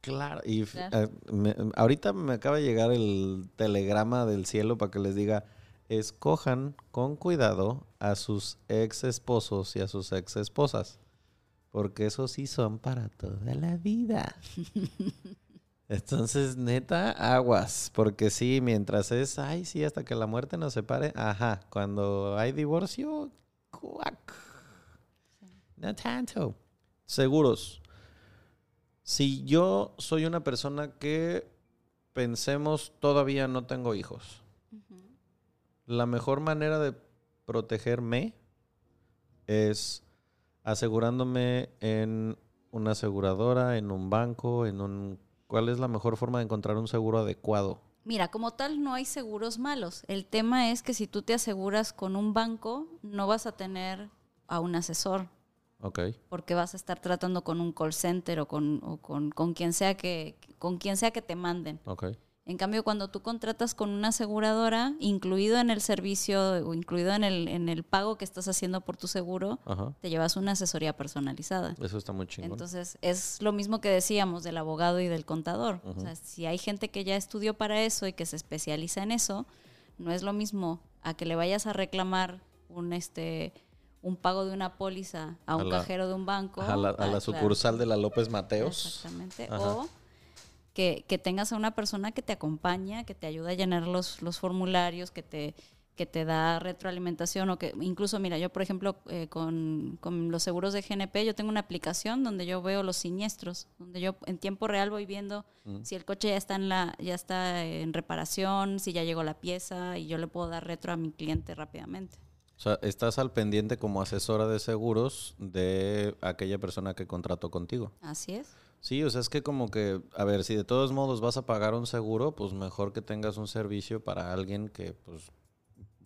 Claro. Y Claro. me- ahorita me acaba de llegar el telegrama del cielo para que les diga, escojan con cuidado a sus ex esposos y a sus ex esposas. Porque esos sí son para toda la vida. <laughs> Entonces, neta, aguas. Porque sí, mientras es, ay, sí, hasta que la muerte nos separe, ajá. Cuando hay divorcio, cuac. No tanto. Seguros. Si yo soy una persona que pensemos todavía no tengo hijos, la mejor manera de protegerme es asegurándome en una aseguradora, en un banco, en un... ¿Cuál es la mejor forma de encontrar un seguro adecuado? Mira, como tal no hay seguros malos. El tema es que si tú te aseguras con un banco, no vas a tener a un asesor, Ok. porque vas a estar tratando con un call center o con, o con, con quien sea que con quien sea que te manden. En cambio, cuando tú contratas con una aseguradora, incluido en el servicio o incluido en el, en el pago que estás haciendo por tu seguro, Ajá. te llevas una asesoría personalizada. Eso está muy chingón. Entonces, es lo mismo que decíamos del abogado y del contador. O sea, si hay gente que ya estudió para eso y que se especializa en eso, no es lo mismo a que le vayas a reclamar un este un pago de una póliza a un la- cajero de un banco. a la, a Ah, la sucursal de la López Mateos. Exactamente. Ajá. O que, que tengas a una persona que te acompaña, que te ayuda a llenar los, los formularios, que te, que te da retroalimentación o que incluso, mira, yo por ejemplo eh, con, con los seguros de GNP, yo tengo una aplicación donde yo veo los siniestros, donde yo en tiempo real voy viendo si el coche ya está en la, ya está en reparación, si ya llegó la pieza y yo le puedo dar retro a mi cliente rápidamente. O sea, estás al pendiente como asesora de seguros de aquella persona que contrató contigo. Así es. Sí, o sea, es que como que, a ver, si de todos modos vas a pagar un seguro, pues mejor que tengas un servicio para alguien que, pues,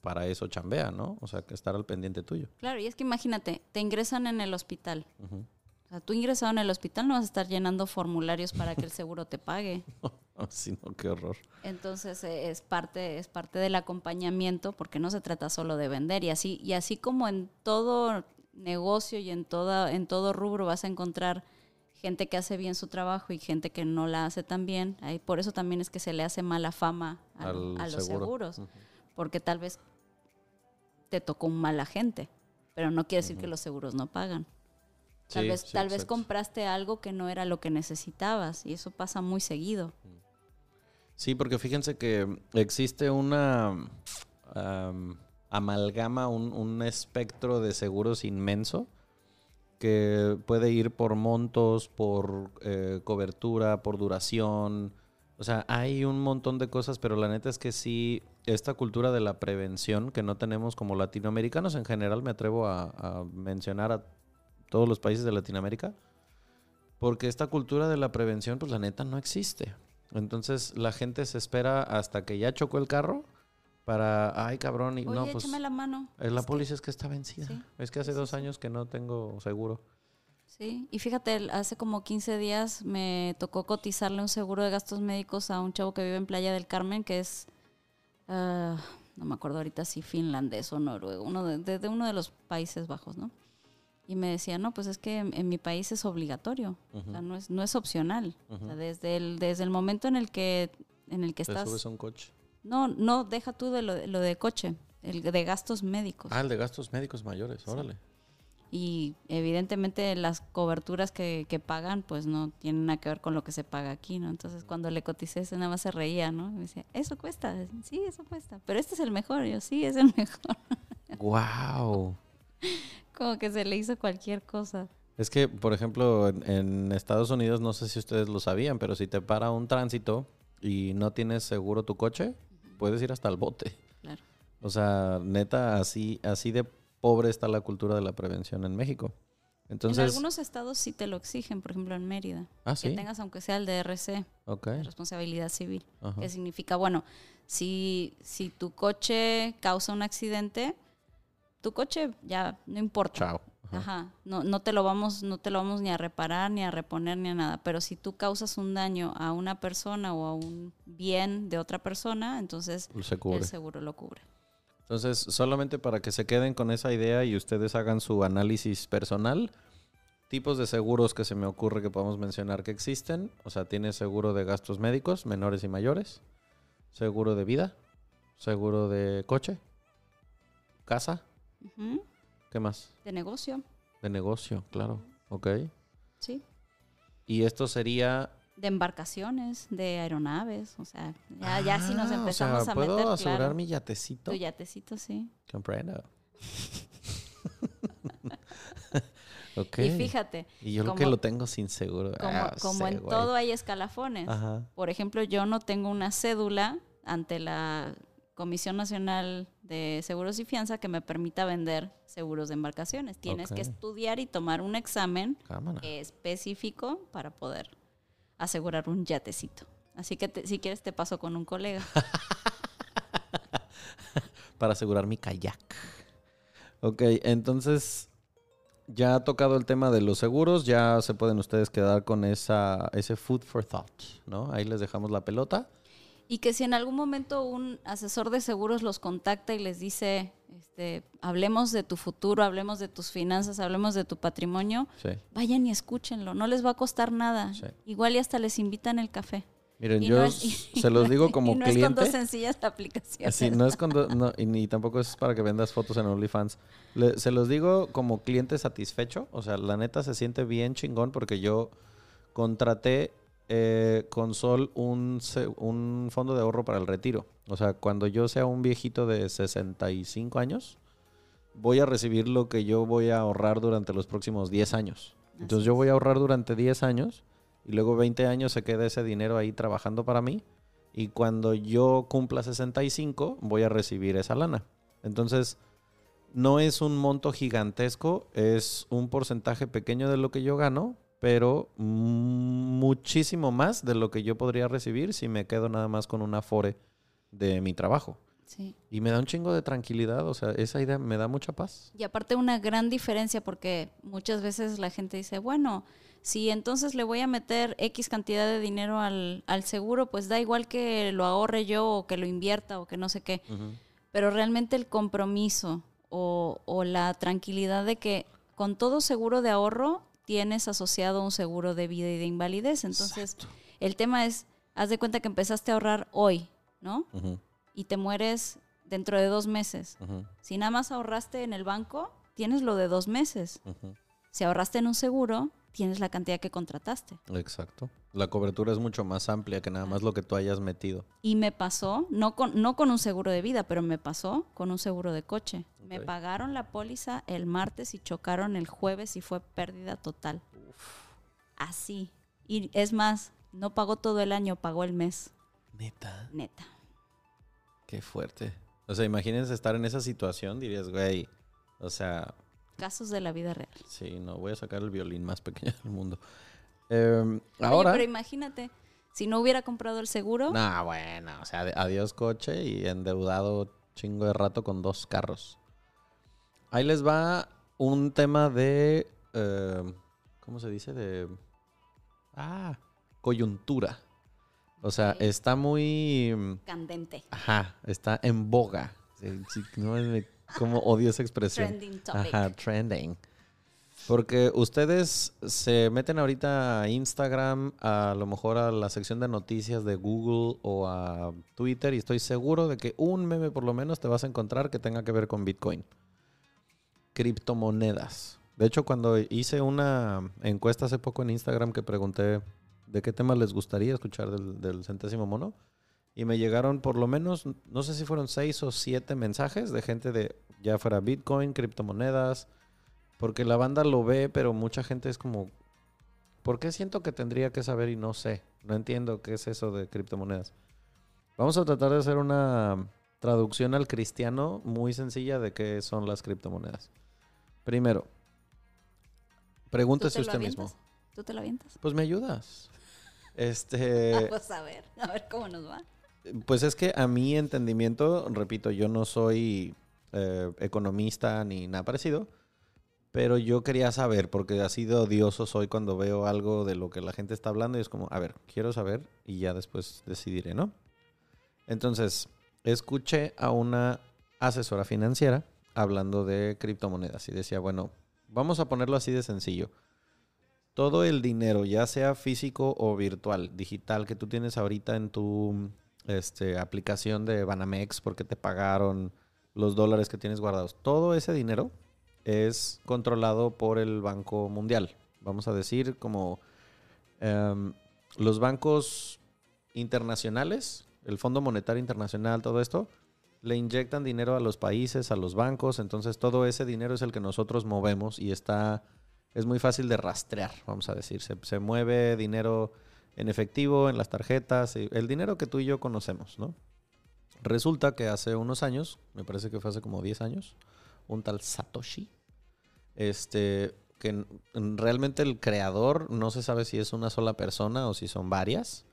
para eso chambea, ¿no? O sea, que estar al pendiente tuyo. Claro, y es que imagínate, te ingresan en el hospital. O sea, tú ingresado en el hospital no vas a estar llenando formularios para que el seguro te pague. <laughs> Sí, no, qué horror. Entonces eh, es parte, es parte del acompañamiento porque no se trata solo de vender. Y así, y así como en todo negocio y en toda, en todo rubro vas a encontrar gente que hace bien su trabajo y gente que no la hace tan bien. Ahí, por eso también es que se le hace mala fama a, Al a los seguro. seguros. Porque tal vez te tocó un mal agente, pero no quiere decir que los seguros no pagan. Tal Sí, vez, sí, tal vez compraste algo que no era lo que necesitabas y eso pasa muy seguido. Sí, porque fíjense que existe una am, amalgama, un, un espectro de seguros inmenso que puede ir por montos, por eh, cobertura, por duración. O sea, hay un montón de cosas, pero la neta es que sí, esta cultura de la prevención que no tenemos como latinoamericanos en general, me atrevo a, a mencionar a todos los países de Latinoamérica, porque esta cultura de la prevención, pues la neta no existe. Entonces la gente se espera hasta que ya chocó el carro para, ay cabrón, y Oye, no, pues échame la mano. eh, la Es que- póliza es que está vencida. sí, es que hace sí, dos sí. años que no tengo seguro. Sí, y fíjate, hace como 15 días me tocó cotizarle un seguro de gastos médicos a un chavo que vive en Playa del Carmen, que es, ah, no me acuerdo ahorita si finlandés o noruego, uno de, de- de uno de los Países Bajos, ¿no? Y me decía, no, pues es que en, en mi país es obligatorio, o sea, no es, no es opcional. O sea, desde, el, desde el momento en el que, en el que Te estás... subes a un coche. No, no, deja tú de lo, de- lo de coche, el de gastos médicos. Ah, el de gastos médicos mayores, órale. Y evidentemente las coberturas que, que pagan, pues no tienen nada que ver con lo que se paga aquí, ¿no? Entonces cuando le coticé, ese nada más se reía, ¿no? Y me decía, eso cuesta, sí, eso cuesta, pero este es el mejor, Y yo sí, es el mejor. <laughs> ¡Wow! Como que se le hizo cualquier cosa. Es que, por ejemplo, en, en Estados Unidos, no sé si ustedes lo sabían, pero si te para un tránsito y no tienes seguro tu coche, puedes ir hasta el bote. Claro. O sea, neta, así, así de pobre está la cultura de la prevención en México. Entonces, en algunos estados sí te lo exigen, por ejemplo en Mérida. ah, Que sí, tengas aunque sea el DRC, ok. de responsabilidad civil. ajá. Que significa, bueno, si, si tu coche causa un accidente, tu coche ya no importa. Chao. Ajá. Ajá, no, no te lo vamos, no te lo vamos ni a reparar, ni a reponer, ni a nada. Pero si tú causas un daño a una persona o a un bien de otra persona, entonces Se cubre. el seguro lo cubre. Entonces, solamente para que se queden con esa idea y ustedes hagan su análisis personal, tipos de seguros que se me ocurre que podemos mencionar que existen. O sea, tienes seguro de gastos médicos, menores y mayores, seguro de vida, seguro de coche, casa, ¿qué más? De negocio, De negocio, claro. Ok. sí. Y esto sería... De embarcaciones, de aeronaves, o sea, ya, ya si nos Ah, empezamos o sea, a ¿puedo meter, asegurar claro, mi yatecito? tu yatecito, sí. Comprendo. <laughs> ok. Y fíjate, Y yo lo que como- lo tengo sin seguro. como, Ah, como en todo hay escalafones. Ajá. Por ejemplo, yo no tengo una cédula ante la Comisión Nacional de Seguros y Fianza que me permita vender seguros de embarcaciones. Tienes que estudiar y tomar un examen Cámara. específico para poder asegurar un yatecito. Así que te- si quieres te paso con un colega. <laughs> Para asegurar mi kayak. Ok, entonces ya ha tocado el tema de los seguros, ya se pueden ustedes quedar con esa, ese food for thought, ¿no? Ahí les dejamos la pelota. Y que si en algún momento un asesor de seguros los contacta y les dice, este, hablemos de tu futuro, hablemos de tus finanzas, hablemos de tu patrimonio, Sí. vayan y escúchenlo, no les va a costar nada. Sí. Igual y hasta les invitan el café. Miren, Y yo no es- y- <laughs> se los digo como y no es con dos cliente. sencillas aplicaciones. Sí, no es con do- no, y ni tampoco es para que vendas fotos en OnlyFans. Le- se los digo como cliente satisfecho. O sea, la neta se siente bien chingón porque yo contraté eh, con Sol un, un fondo de ahorro para el retiro. O sea, cuando yo sea un viejito de 65 años, voy a recibir lo que yo voy a ahorrar durante los próximos 10 años. Entonces yo voy a ahorrar durante 10 años y luego 20 años se queda ese dinero ahí trabajando para mí. Y cuando yo cumpla 65, voy a recibir esa lana. Entonces, no es un monto gigantesco, es un porcentaje pequeño de lo que yo gano, pero muchísimo más de lo que yo podría recibir si me quedo nada más con un afore de mi trabajo. Sí. Y me da un chingo de tranquilidad, o sea, esa idea me da mucha paz. Y aparte una gran diferencia porque muchas veces la gente dice, bueno, si entonces le voy a meter X cantidad de dinero al, al seguro, pues da igual que lo ahorre yo o que lo invierta o que no sé qué. Pero realmente el compromiso o, o la tranquilidad de que con todo seguro de ahorro tienes asociado un seguro de vida y de invalidez. Entonces, el tema es, haz de cuenta que empezaste a ahorrar hoy, ¿no? Y te mueres dentro de dos meses. Si nada más ahorraste en el banco, tienes lo de dos meses. Si ahorraste en un seguro, tienes la cantidad que contrataste. Exacto. La cobertura es mucho más amplia que nada más lo que tú hayas metido. Y me pasó, no con, no con un seguro de vida, pero me pasó con un seguro de coche. Me pagaron la póliza el martes y chocaron el jueves y fue pérdida total. Así. Y es más, no pagó todo el año, pagó el mes. Neta. Neta. Qué fuerte. O sea, imagínense estar en esa situación, dirías, güey, o sea, Casos de la vida real. sí, no, voy a sacar el violín más pequeño del mundo. Em, Oye, ahora... pero imagínate, si no hubiera comprado el seguro, No, bueno, o sea, adiós coche y endeudado chingo de rato con dos carros. Ahí les va un tema de, eh, ¿cómo se dice? De, ah, coyuntura. O sea, está muy, candente. ajá, está en boga. No me- como odio esa expresión. Trending topic. Ajá, trending. Porque ustedes se meten ahorita a Instagram, a lo mejor a la sección de noticias de Google o a Twitter y estoy seguro de que un meme por lo menos te vas a encontrar que tenga que ver con Bitcoin. Criptomonedas. De hecho, cuando hice una encuesta hace poco en Instagram que pregunté de qué tema les gustaría escuchar del, del centésimo mono, y me llegaron por lo menos, no sé si fueron seis o siete mensajes de gente de ya fuera Bitcoin, criptomonedas, porque la banda lo ve, pero mucha gente es como, ¿por qué siento que tendría que saber y no sé? No entiendo qué es eso de criptomonedas. Vamos a tratar de hacer una traducción al cristiano muy sencilla de qué son las criptomonedas. Primero, ¿Tú pregúntese usted mismo. ¿Tú te lo avientas? Pues me ayudas. <laughs> Este, Vamos <laughs> a ver, a ver cómo nos va. Pues es que a mi entendimiento, repito, yo no soy eh, economista ni nada parecido, pero yo quería saber, porque así de odioso soy cuando veo algo de lo que la gente está hablando y es como, a ver, quiero saber y ya después decidiré, ¿no? Entonces, escuché a una asesora financiera hablando de criptomonedas y decía, bueno, vamos a ponerlo así de sencillo. Todo el dinero, ya sea físico o virtual, digital, que tú tienes ahorita en tu este, aplicación de Banamex porque te pagaron los dólares que tienes guardados, todo ese dinero es controlado por el Banco Mundial. Vamos a decir como em, los bancos internacionales, el Fondo Monetario Internacional, todo esto, le inyectan dinero a los países, a los bancos, entonces todo ese dinero es el que nosotros movemos y está, es muy fácil de rastrear, vamos a decir. Se, se mueve dinero en efectivo, en las tarjetas, el dinero que tú y yo conocemos, ¿no? Resulta que hace unos años, me parece que fue hace como 10 años, un tal Satoshi, este, que realmente el creador no se sabe si es una sola persona o si son varias.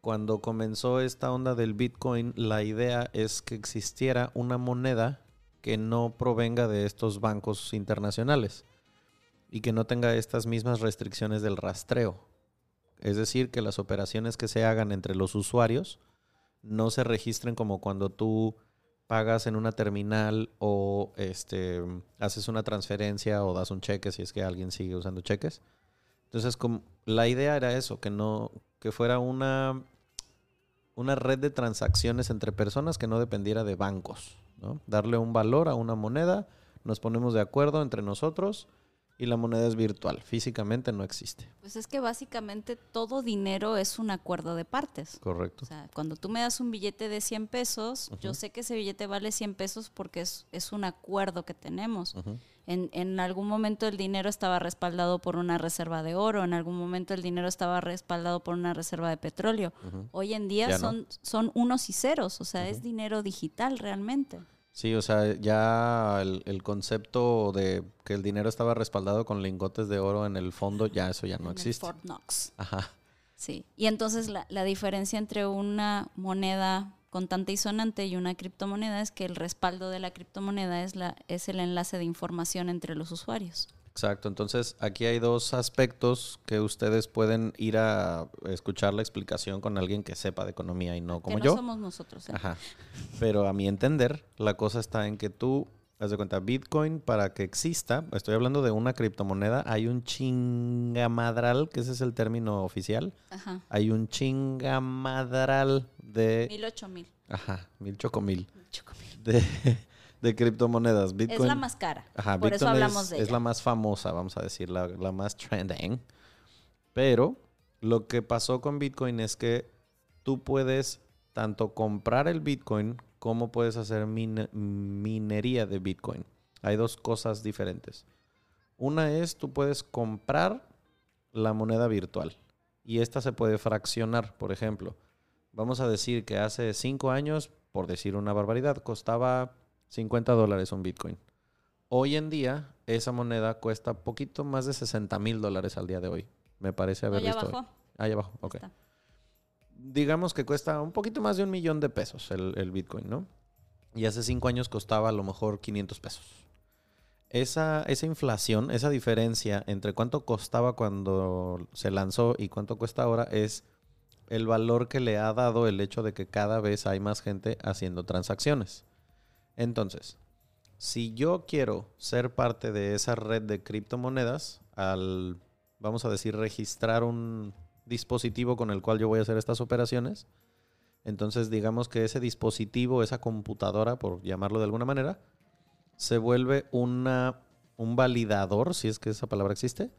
Cuando comenzó esta onda del Bitcoin, la idea es que existiera una moneda que no provenga de estos bancos internacionales y que no tenga estas mismas restricciones del rastreo. Es decir, que las operaciones que se hagan entre los usuarios no se registren como cuando tú pagas en una terminal o este haces una transferencia o das un cheque si es que alguien sigue usando cheques. Entonces, como, la idea era eso, que no que fuera una una red de transacciones entre personas que no dependiera de bancos, ¿no? Darle un valor a una moneda, nos ponemos de acuerdo entre nosotros y la moneda es virtual, físicamente no existe. Pues es que básicamente todo dinero es un acuerdo de partes. Correcto. O sea, cuando tú me das un billete de 100 pesos, yo sé que ese billete vale 100 pesos porque es, es un acuerdo que tenemos. En, en algún momento el dinero estaba respaldado por una reserva de oro, en algún momento el dinero estaba respaldado por una reserva de petróleo. Hoy en día Ya no. son, son unos y ceros, o sea, es dinero digital realmente. Sí, o sea, ya el, el concepto de que el dinero estaba respaldado con lingotes de oro en el fondo, ya eso ya no En el existe. Fort Knox. Ajá. Sí. Y entonces la, la diferencia entre una moneda contante y sonante y una criptomoneda es que el respaldo de la criptomoneda es, la, es el enlace de información entre los usuarios. Exacto, entonces aquí hay dos aspectos que ustedes pueden ir a escuchar la explicación con alguien que sepa de economía y no como que no yo. somos nosotros. ¿eh? Ajá. Pero a mi entender, la cosa está en que tú, haz de cuenta, Bitcoin para que exista, estoy hablando de una criptomoneda, hay un chingamadral, que ese es el término oficial, Ajá. hay un chingamadral de... Mil ocho mil. Ajá, mil chocomil. de, de criptomonedas. Bitcoin, es la más cara. Ajá, por eso hablamos es, de es la más famosa, vamos a decir, la, la más trending. Pero lo que pasó con Bitcoin es que tú puedes tanto comprar el Bitcoin como puedes hacer mine- minería de Bitcoin. Hay dos cosas diferentes. Una es tú puedes comprar la moneda virtual y esta se puede fraccionar. Por ejemplo, vamos a decir que hace cinco años, por decir una barbaridad, costaba 50 dólares un Bitcoin. Hoy en día, esa moneda cuesta poquito más de 60 mil dólares al día de hoy. Me parece haber ya visto. hoy. bajó. Ahí abajo, Ya ok. está. Digamos que cuesta un poquito más de un millón de pesos el, el Bitcoin, ¿no? Y hace cinco años costaba a lo mejor 500 pesos. Esa, esa inflación, esa diferencia entre cuánto costaba cuando se lanzó y cuánto cuesta ahora es el valor que le ha dado el hecho de que cada vez hay más gente haciendo transacciones. Entonces, si yo quiero ser parte de esa red de criptomonedas, al, vamos a decir, registrar un dispositivo con el cual yo voy a hacer estas operaciones, entonces digamos que ese dispositivo, esa computadora, por llamarlo de alguna manera, se vuelve una, un validador, si es que esa palabra existe,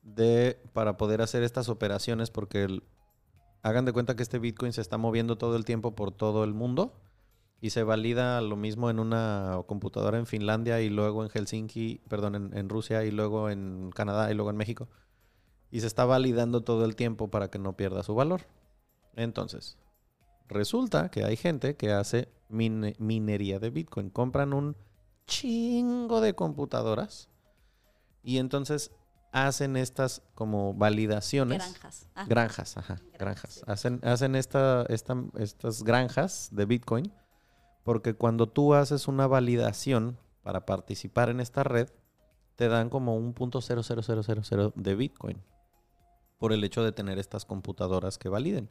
de, para poder hacer estas operaciones, porque el- hagan de cuenta que este Bitcoin se está moviendo todo el tiempo por todo el mundo y se valida lo mismo en una computadora en Finlandia y luego en Helsinki, perdón, en, en Rusia y luego en Canadá y luego en México. Y se está validando todo el tiempo para que no pierda su valor. Entonces, resulta que hay gente que hace mine- minería de Bitcoin. Compran un chingo de computadoras y entonces hacen estas como validaciones. Granjas. Granjas, ajá, Granjas, granjas. sí. Hacen, hacen esta, esta- estas granjas de Bitcoin porque cuando tú haces una validación para participar en esta red, te dan como un punto de Bitcoin por el hecho de tener estas computadoras que validen.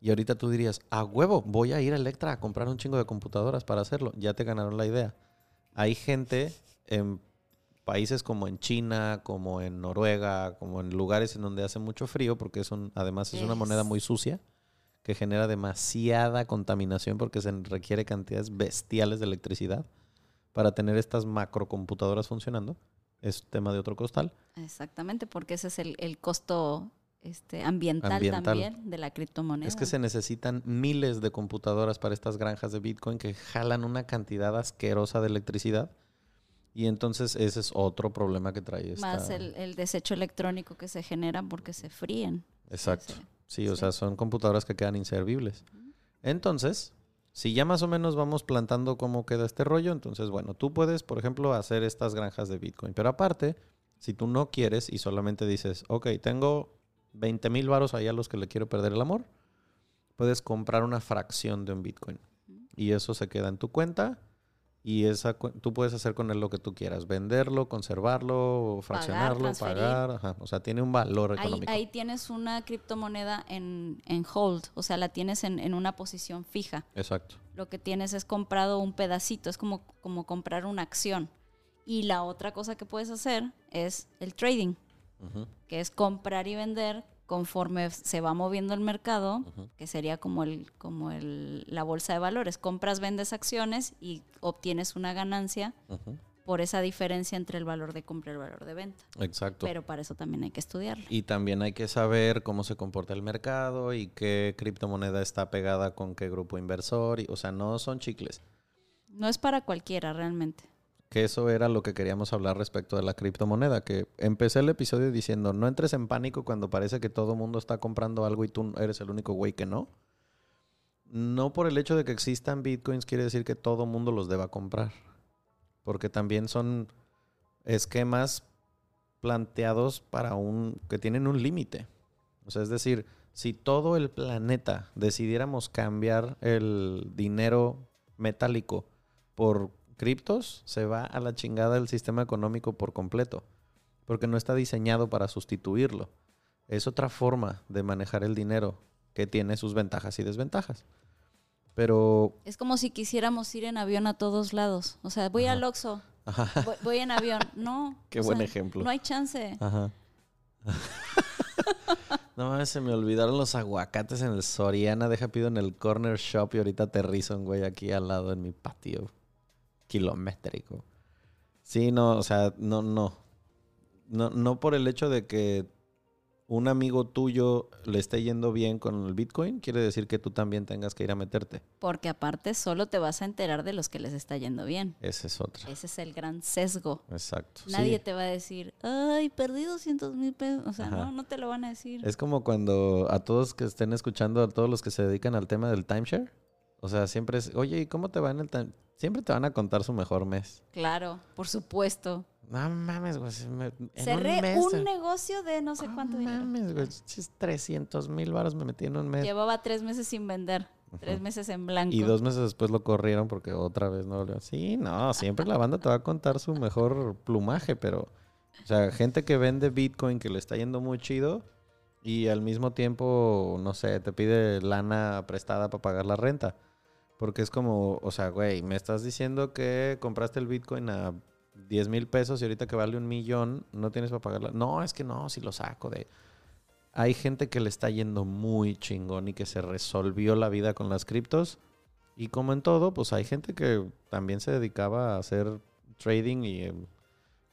Y ahorita tú dirías, a huevo, voy a ir a Electra a comprar un chingo de computadoras para hacerlo. Ya te ganaron la idea. Hay gente en países como en China, como en Noruega, como en lugares en donde hace mucho frío, porque es un, además es una moneda muy sucia, que genera demasiada contaminación porque se requiere cantidades bestiales de electricidad para tener estas macrocomputadoras funcionando. Es tema de otro costal. Exactamente, porque ese es el, el costo este, ambiental, Ambiental. también de la criptomoneda. Es que se necesitan miles de computadoras para estas granjas de Bitcoin que jalan una cantidad asquerosa de electricidad. Y entonces ese es otro problema que trae esta... Más el, el desecho electrónico que se genera porque se fríen. Exacto. Sí, Sí, o sí. sea, son computadoras que quedan inservibles. Entonces, si ya más o menos vamos plantando cómo queda este rollo, entonces, bueno, tú puedes, por ejemplo, hacer estas granjas de Bitcoin. Pero aparte, si tú no quieres y solamente dices, ok, tengo 20 mil varos ahí a los que le quiero perder el amor, puedes comprar una fracción de un Bitcoin. Y eso se queda en tu cuenta. Y esa tú puedes hacer con él lo que tú quieras, venderlo, conservarlo, fraccionarlo, pagar, ajá. o sea, tiene un valor económico. ahí tienes una criptomoneda en, en hold, o sea, la tienes en, en una posición fija. Exacto. Lo que tienes es comprado un pedacito, es como, como comprar una acción. Y la otra cosa que puedes hacer es el trading, que es comprar y vender conforme se va moviendo el mercado, que sería como el como el, la bolsa de valores. Compras, vendes acciones y obtienes una ganancia por esa diferencia entre el valor de compra y el valor de venta. Exacto. Pero para eso también hay que estudiarlo. y también hay que saber cómo se comporta el mercado y qué criptomoneda está pegada con qué grupo inversor. Y, o sea, no son chicles. No es para cualquiera realmente. Que eso era lo que queríamos hablar respecto de la criptomoneda. Que empecé el episodio diciendo, no entres en pánico cuando parece que todo el mundo está comprando algo y tú eres el único güey que no. No por el hecho de que existan bitcoins quiere decir que todo mundo los deba comprar. Porque también son esquemas planteados para un que tienen un límite. O sea, es decir, si todo el planeta decidiéramos cambiar el dinero metálico por criptos, se va a la chingada el sistema económico por completo, porque no está diseñado para sustituirlo. Es otra forma de manejar el dinero que tiene sus ventajas y desventajas. Pero Es como si quisiéramos ir en avión a todos lados. O sea, voy Ajá. al Oxxo, <laughs> voy, voy en avión. No. <laughs> Qué buen sea, ejemplo. No hay chance. ajá. <laughs> No mames, se me olvidaron los aguacates en el Soriana. Deja pido en el corner shop y ahorita aterrizo un güey aquí al lado en mi patio. Kilométrico. Sí, no, o sea, no, no. No, no por el hecho de que un amigo tuyo le esté yendo bien con el Bitcoin, quiere decir que tú también tengas que ir a meterte. Porque aparte solo te vas a enterar de los que les está yendo bien. Ese es otro. Ese es el gran sesgo. Exacto. Nadie Sí. te va a decir, ay, perdí 200 mil pesos. O sea, Ajá. no, no te lo van a decir. Es como cuando a todos que estén escuchando, a todos los que se dedican al tema del timeshare, o sea, siempre es, oye, ¿y cómo te va en el? Siempre te van a contar su mejor mes. Claro, por supuesto. No mames, güey. Cerré un, mes, un, eh, negocio de no sé no cuánto dinero. mames, güey. chis, 300 mil baros me metí en un mes. Llevaba tres meses sin vender. Tres meses en blanco. Y dos meses después lo corrieron porque otra vez no volvió. Sí, no, siempre la banda te va a contar su mejor plumaje, pero, o sea, gente que vende Bitcoin que le está yendo muy chido y al mismo tiempo, no sé, te pide lana prestada para pagar la renta. Porque es como, o sea, güey, me estás diciendo que compraste el Bitcoin a 10 mil pesos y ahorita que vale un millón, no tienes para pagarla. No, es que no, si lo saco de... Hay gente que le está yendo muy chingón y que se resolvió la vida con las criptos. Y como en todo, pues hay gente que también se dedicaba a hacer trading y...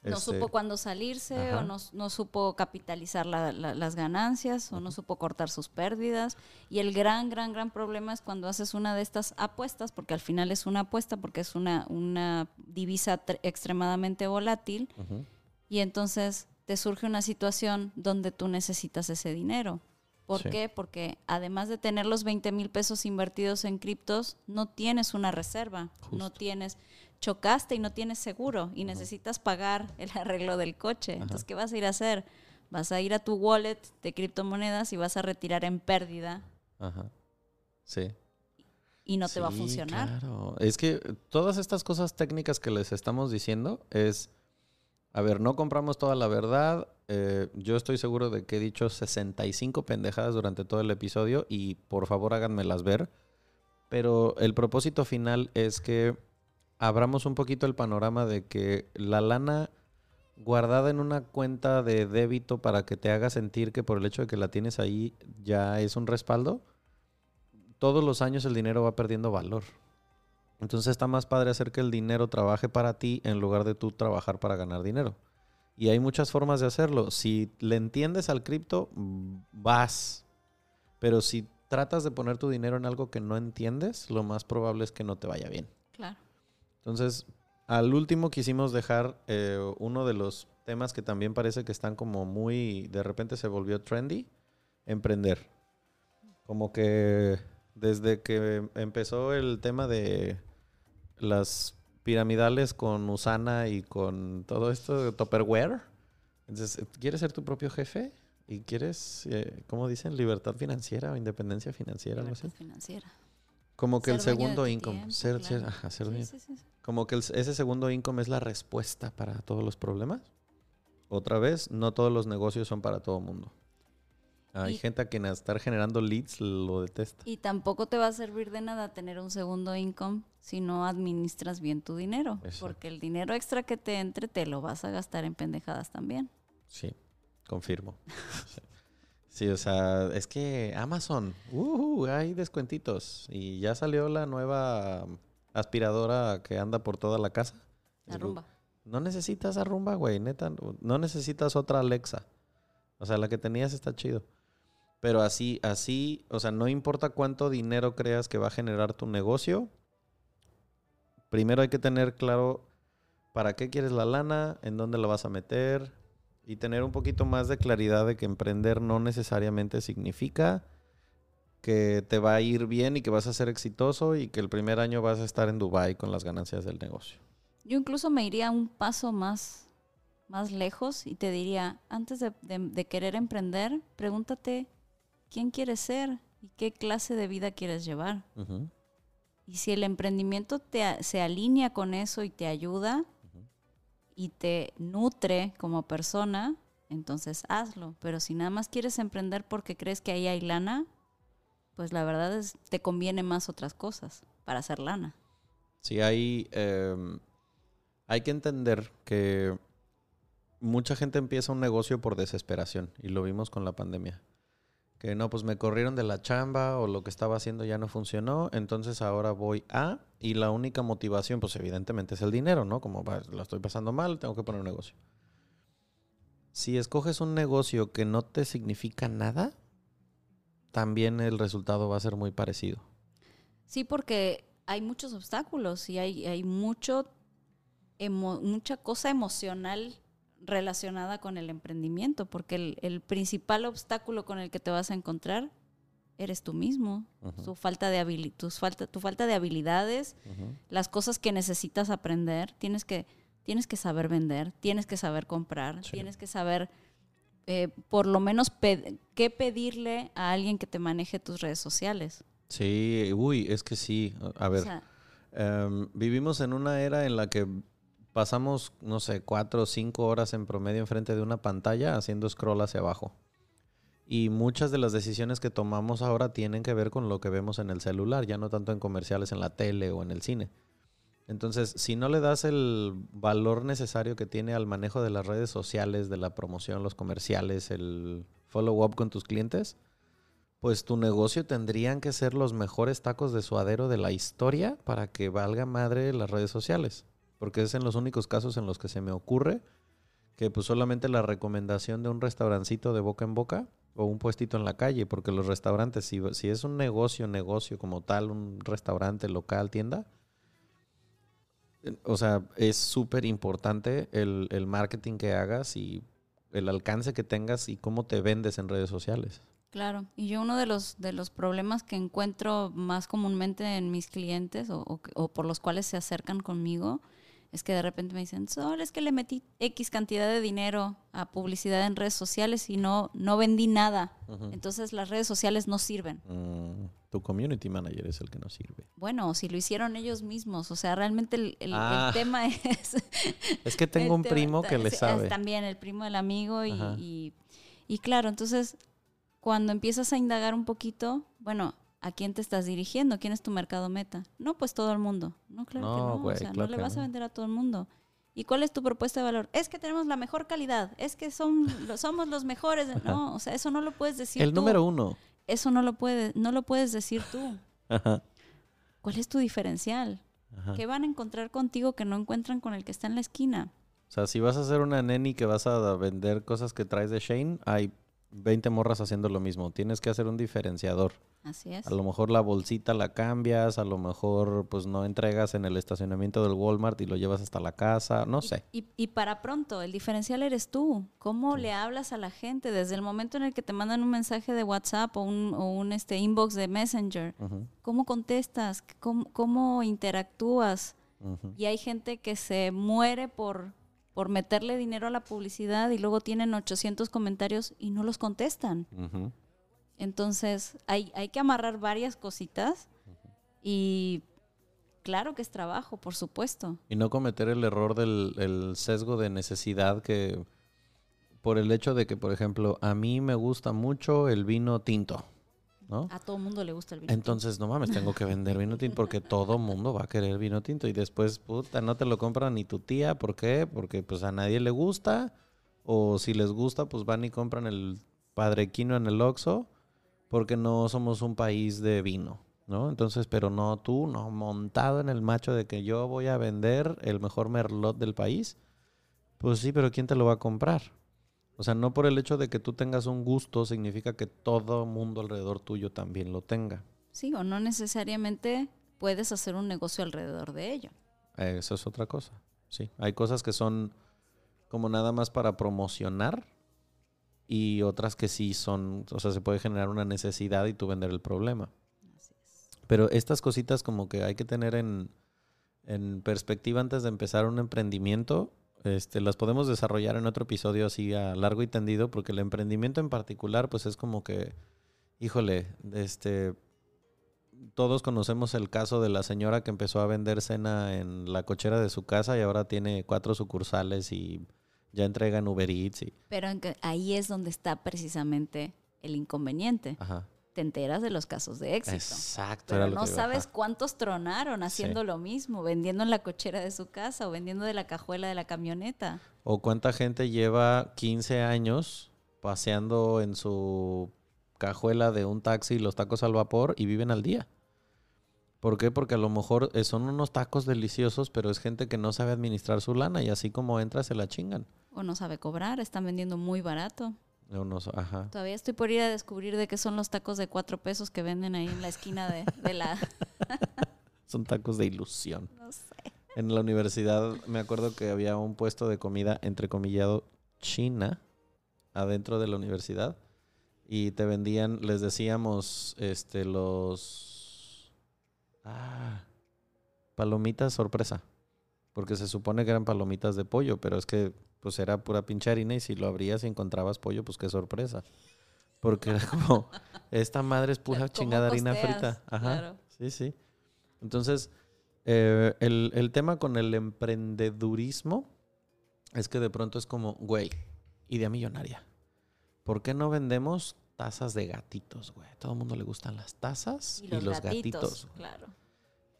no este, supo cuándo salirse ajá. o no, no supo capitalizar la- la- las ganancias o no supo cortar sus pérdidas. Y el gran, gran, gran problema es cuando haces una de estas apuestas, porque al final es una apuesta, porque es una, una divisa tr- extremadamente volátil. Y entonces te surge una situación donde tú necesitas ese dinero. ¿Por Sí. qué? Porque además de tener los 20 mil pesos invertidos en criptos, no tienes una reserva, no tienes, chocaste y no tienes seguro y necesitas pagar el <laughs> arreglo del coche. Entonces, ¿qué vas a ir a hacer? Vas a ir a tu wallet de criptomonedas y vas a retirar en pérdida Ajá. Sí. y no te va a funcionar. Claro. Es que todas estas cosas técnicas que les estamos diciendo es, a ver, no compramos toda la verdad. eh, yo estoy seguro de que he dicho 65 pendejadas durante todo el episodio y por favor háganmelas ver. Pero el propósito final es que abramos un poquito el panorama de que la lana guardada en una cuenta de débito para que te haga sentir que por el hecho de que la tienes ahí ya es un respaldo, todos los años el dinero va perdiendo valor. Entonces está más padre hacer que el dinero trabaje para ti en lugar de tú trabajar para ganar dinero. Y hay muchas formas de hacerlo. Si le entiendes al cripto, vas. Pero si tratas de poner tu dinero en algo que no entiendes, lo más probable es que no te vaya bien. Claro. Entonces, al último quisimos dejar eh, uno de los temas que también parece que están como muy, de repente se volvió trendy, emprender. Como que desde que empezó el tema de las piramidales con Usana y con todo esto de Tupperware, entonces, ¿quieres ser tu propio jefe? ¿Y quieres, eh, cómo dicen, libertad financiera o independencia financiera? Libertad financiera. Como que el Ser segundo income. tiempo, ser, ser- ajá, ser Sí, dueño. sí, sí, sí. Como que el- ese segundo income es la respuesta para todos los problemas. Otra vez, no todos los negocios son para todo el mundo. Hay Y- gente a quien estar generando leads lo detesta. Y tampoco te va a servir de nada tener un segundo income si no administras bien tu dinero. Exacto. Porque el dinero extra que te entre te lo vas a gastar en pendejadas también. Sí, confirmo. <laughs> Sí. O sea, es que Amazon, uh, hay descuentitos. Y ya salió la nueva aspiradora que anda por toda la casa. La rumba. No necesitas a rumba, güey, neta. no- No necesitas otra Alexa. O sea, la que tenías está chido. Pero así, así, o sea, no importa cuánto dinero creas que va a generar tu negocio. Primero hay que tener claro para qué quieres la lana, en dónde la vas a meter y tener un poquito más de claridad de que emprender no necesariamente significa que te va a ir bien y que vas a ser exitoso y que el primer año vas a estar en Dubai con las ganancias del negocio. Yo incluso me iría un paso más, más lejos y te diría, antes de, de- de querer emprender, pregúntate quién quieres ser y qué clase de vida quieres llevar. Y si el emprendimiento te, se alinea con eso y te ayuda. Y te nutre como persona, entonces hazlo. Pero si nada más quieres emprender porque crees que ahí hay lana, pues la verdad es te conviene más otras cosas para hacer lana. Sí, hay, em, hay que entender que mucha gente empieza un negocio por desesperación y lo vimos con la pandemia. Que no, pues me corrieron de la chamba o lo que estaba haciendo ya no funcionó, entonces ahora voy a, y la única motivación, pues evidentemente es el dinero, ¿no? Como "Va, lo estoy pasando mal, tengo que poner un negocio. Si escoges un negocio que no te significa nada, también el resultado va a ser muy parecido. Sí, porque hay muchos obstáculos y hay, hay mucho mucha cosa emocional relacionada con el emprendimiento, porque el, el principal obstáculo con el que te vas a encontrar eres tú mismo, tu falta de habili- tus falta, tu falta de habilidades, las cosas que necesitas aprender, tienes que, tienes que saber vender, tienes que saber comprar, Sí. tienes que saber eh, por lo menos pe- qué pedirle a alguien que te maneje tus redes sociales. Sí, uy, es que sí. A ver, O sea, em, vivimos en una era en la que pasamos, no sé, cuatro o cinco horas en promedio enfrente de una pantalla haciendo scroll hacia abajo. Y muchas de las decisiones que tomamos ahora tienen que ver con lo que vemos en el celular, ya no tanto en comerciales en la tele o en el cine. Entonces, si no le das el valor necesario que tiene al manejo de las redes sociales, de la promoción, los comerciales, el follow-up con tus clientes, pues tu negocio tendrían que ser los mejores tacos de suadero de la historia para que valga madre las redes sociales. Porque es en los únicos casos en los que se me ocurre que pues solamente la recomendación de un restaurancito de boca en boca o un puestito en la calle, porque los restaurantes, si, si es un negocio, negocio como tal, un restaurante, local, tienda, o sea, es súper importante el, el marketing que hagas y el alcance que tengas y cómo te vendes en redes sociales. Claro, y yo uno de los, de los problemas que encuentro más comúnmente en mis clientes o, o o por los cuales se acercan conmigo es que de repente me dicen, solo es que le metí X cantidad de dinero a publicidad en redes sociales y no, no vendí nada. Entonces las redes sociales no sirven. Mm, tu community manager es el que no sirve. Bueno, si lo hicieron ellos mismos, o sea, realmente el, el- el Ah. tema <laughs> es... Es que tengo un tema- primo que le sabe. También el primo del amigo y, y claro, entonces cuando empiezas a indagar un poquito, bueno, ¿a quién te estás dirigiendo? ¿Quién es tu mercado meta? No, pues todo el mundo. No, claro que No, güey, o sea, claro no le vas no. a vender a todo el mundo. ¿Y cuál es tu propuesta de valor? Es que tenemos la mejor calidad, es que son, <laughs> lo- somos los mejores. <laughs> No, o sea, eso no lo puedes decir el tú. número uno. Eso no lo, puede, no lo puedes decir tú. <laughs> Ajá, ¿Cuál es tu diferencial? ajá. ¿Qué van a encontrar contigo que no encuentran con el que está en la esquina? O sea, si vas a hacer una neni que vas a vender cosas que traes de Shane, hay 20 morras haciendo lo mismo. Tienes que hacer un diferenciador. Así es. A lo mejor la bolsita la cambias, a lo mejor pues no entregas en el estacionamiento del Walmart y lo llevas hasta la casa, no Y- sé. Y, y para pronto, el diferencial eres tú. ¿Cómo le hablas a la gente desde el momento en el que te mandan un mensaje de WhatsApp o un, o un, este, inbox de Messenger? ¿Cómo contestas? ¿Cómo, cómo interactúas? Y hay gente que se muere por, por meterle dinero a la publicidad y luego tienen 800 comentarios y no los contestan. Entonces, hay, hay que amarrar varias cositas y claro que es trabajo, por supuesto. Y no cometer el error del el sesgo de necesidad que por el hecho de que, por ejemplo, a mí me gusta mucho el vino tinto, ¿no? A todo mundo le gusta el vino. Entonces, no mames, tengo que vender vino tinto porque todo mundo va a querer vino tinto y después, puta, no te lo compra ni tu tía, ¿por qué? Porque pues a nadie le gusta o si les gusta, pues van y compran el padrequino en el Oxxo porque no somos un país de vino, ¿no? Entonces, pero no tú, no montado en el macho de que yo voy a vender el mejor merlot del país. Pues sí, pero ¿quién te lo va a comprar? O sea, no por el hecho de que tú tengas un gusto significa que todo mundo alrededor tuyo también lo tenga. Sí, o no necesariamente puedes hacer un negocio alrededor de ello. Eso es otra cosa. Sí, hay cosas que son como nada más para promocionar y otras que sí son, o sea, se puede generar una necesidad y tú vender el problema. Así es. Pero estas cositas como que hay que tener en, en perspectiva antes de empezar un emprendimiento. Este, las podemos desarrollar en otro episodio así a largo y tendido, porque el emprendimiento en particular, pues es como que, híjole, este, todos conocemos el caso de la señora que empezó a vender cena en la cochera de su casa y ahora tiene cuatro sucursales y ya entrega en Uber Eats y, Pero ahí es donde está precisamente el inconveniente. ajá. Te enteras de los casos de éxito. Exacto. Pero era lo no sabes cuántos tronaron haciendo Sí. lo mismo, vendiendo en la cochera de su casa o vendiendo de la cajuela de la camioneta. O cuánta gente lleva 15 años paseando en su cajuela de un taxi los tacos al vapor y viven al día. ¿Por qué? Porque a lo mejor eh, son unos tacos deliciosos, pero es gente que no sabe administrar su lana y así como entra se la chingan. O no sabe cobrar, están vendiendo muy barato. O no sa- ajá. Todavía estoy por ir a descubrir de qué son los tacos de cuatro pesos que venden ahí en la esquina de, de la... <laughs> Son tacos de ilusión. No sé. En la universidad me acuerdo que había un puesto de comida entrecomillado china adentro de la universidad y te vendían, les decíamos, este, los ah, palomitas sorpresa, porque se supone que eran palomitas de pollo, pero es que pues era pura pinche harina y si lo abrías y encontrabas pollo, pues qué sorpresa, porque era como esta madre es pura ¿Cómo chingada harina costeas? frita, ajá, Claro. sí, sí. Entonces eh, el, el tema con el emprendedurismo es que de pronto es como, güey, idea millonaria. ¿Por qué no vendemos tazas de gatitos, güey? A todo el mundo le gustan las tazas y los, gatitos. güey. Claro.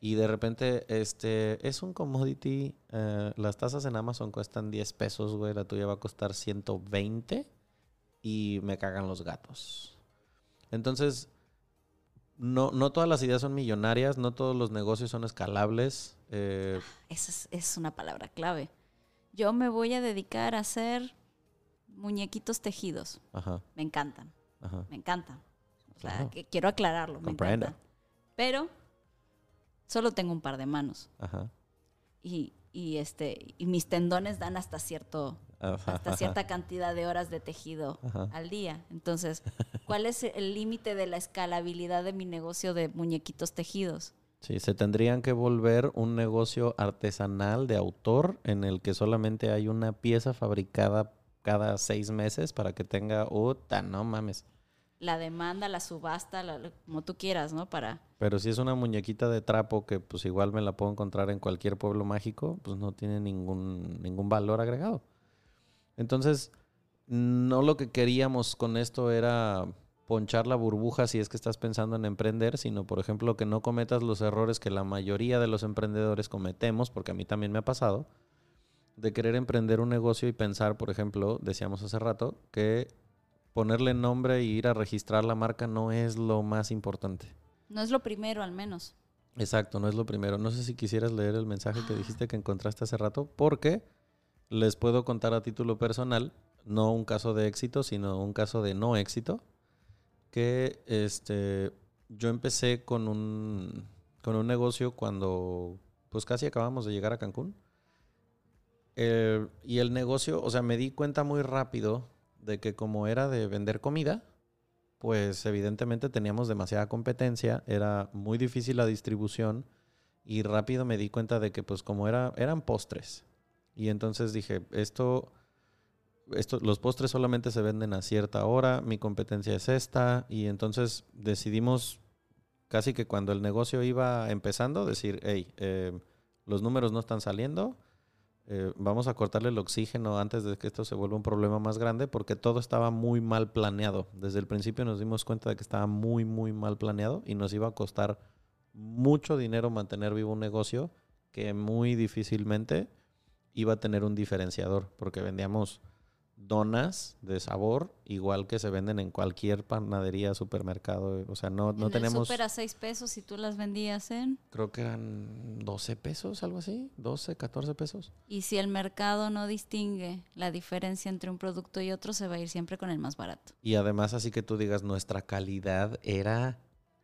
Y de repente, este, es un commodity. eh, las tazas en Amazon cuestan 10 pesos, güey. La tuya va a costar 120 y me cagan los gatos. Entonces, no, no todas las ideas son millonarias, no todos los negocios son escalables. eh, Esa es, es una palabra clave. Yo me voy a dedicar a hacer muñequitos tejidos. ajá, Me encantan, ajá. me encantan. O sea, Claro. que quiero aclararlo, me encantan. Pero solo tengo un par de manos. Ajá. Y, y, este, y mis tendones dan hasta cierto ajá, hasta ajá, cierta cantidad de horas de tejido al día. Entonces, ¿cuál es el límite de la escalabilidad de mi negocio de muñequitos tejidos? Sí, se tendrían que volver un negocio artesanal de autor en el que solamente hay una pieza fabricada cada seis meses para que tenga, ¡Uta! No mames. La demanda, la subasta, la- como tú quieras, ¿no? Para Pero si es una muñequita de trapo que pues igual me la puedo encontrar en cualquier pueblo mágico, pues no tiene ningún, ningún valor agregado. Entonces, no lo que queríamos con esto era ponchar la burbuja si es que estás pensando en emprender, sino por ejemplo que no cometas los errores que la mayoría de los emprendedores cometemos, porque a mí también me ha pasado, de querer emprender un negocio y pensar, por ejemplo, decíamos hace rato, que ponerle nombre e ir a registrar la marca no es lo más importante. no es lo primero al menos. Exacto, no es lo primero. No sé si quisieras leer el mensaje que dijiste que encontraste hace rato, porque les puedo contar a título personal, no un caso de éxito, sino un caso de no éxito, que este, yo empecé con un, con un negocio cuando pues casi acabamos de llegar a Cancún. Eh, y el negocio, o sea, me di cuenta muy rápido de que como era de vender comida, pues evidentemente teníamos demasiada competencia, era muy difícil la distribución y rápido me di cuenta de que pues como era eran postres. Y entonces dije, esto esto los postres solamente se venden a cierta hora, mi competencia es esta y entonces decidimos casi que cuando el negocio iba empezando decir, hey, eh, los números no están saliendo, eh, vamos a cortarle el oxígeno antes de que esto se vuelva un problema más grande porque todo estaba muy mal planeado. Desde el principio nos dimos cuenta de que estaba muy, muy mal planeado y nos iba a costar mucho dinero mantener vivo un negocio que muy difícilmente iba a tener un diferenciador porque vendíamos donas de sabor igual que se venden en cualquier panadería, supermercado. O sea, no, no en tenemos... el súper a seis pesos y tú las vendías en... Creo que eran 12 pesos, algo así. 12, 14 pesos. Y si el mercado no distingue la diferencia entre un producto y otro, se va a ir siempre con el más barato. Y además, así que tú digas, nuestra calidad era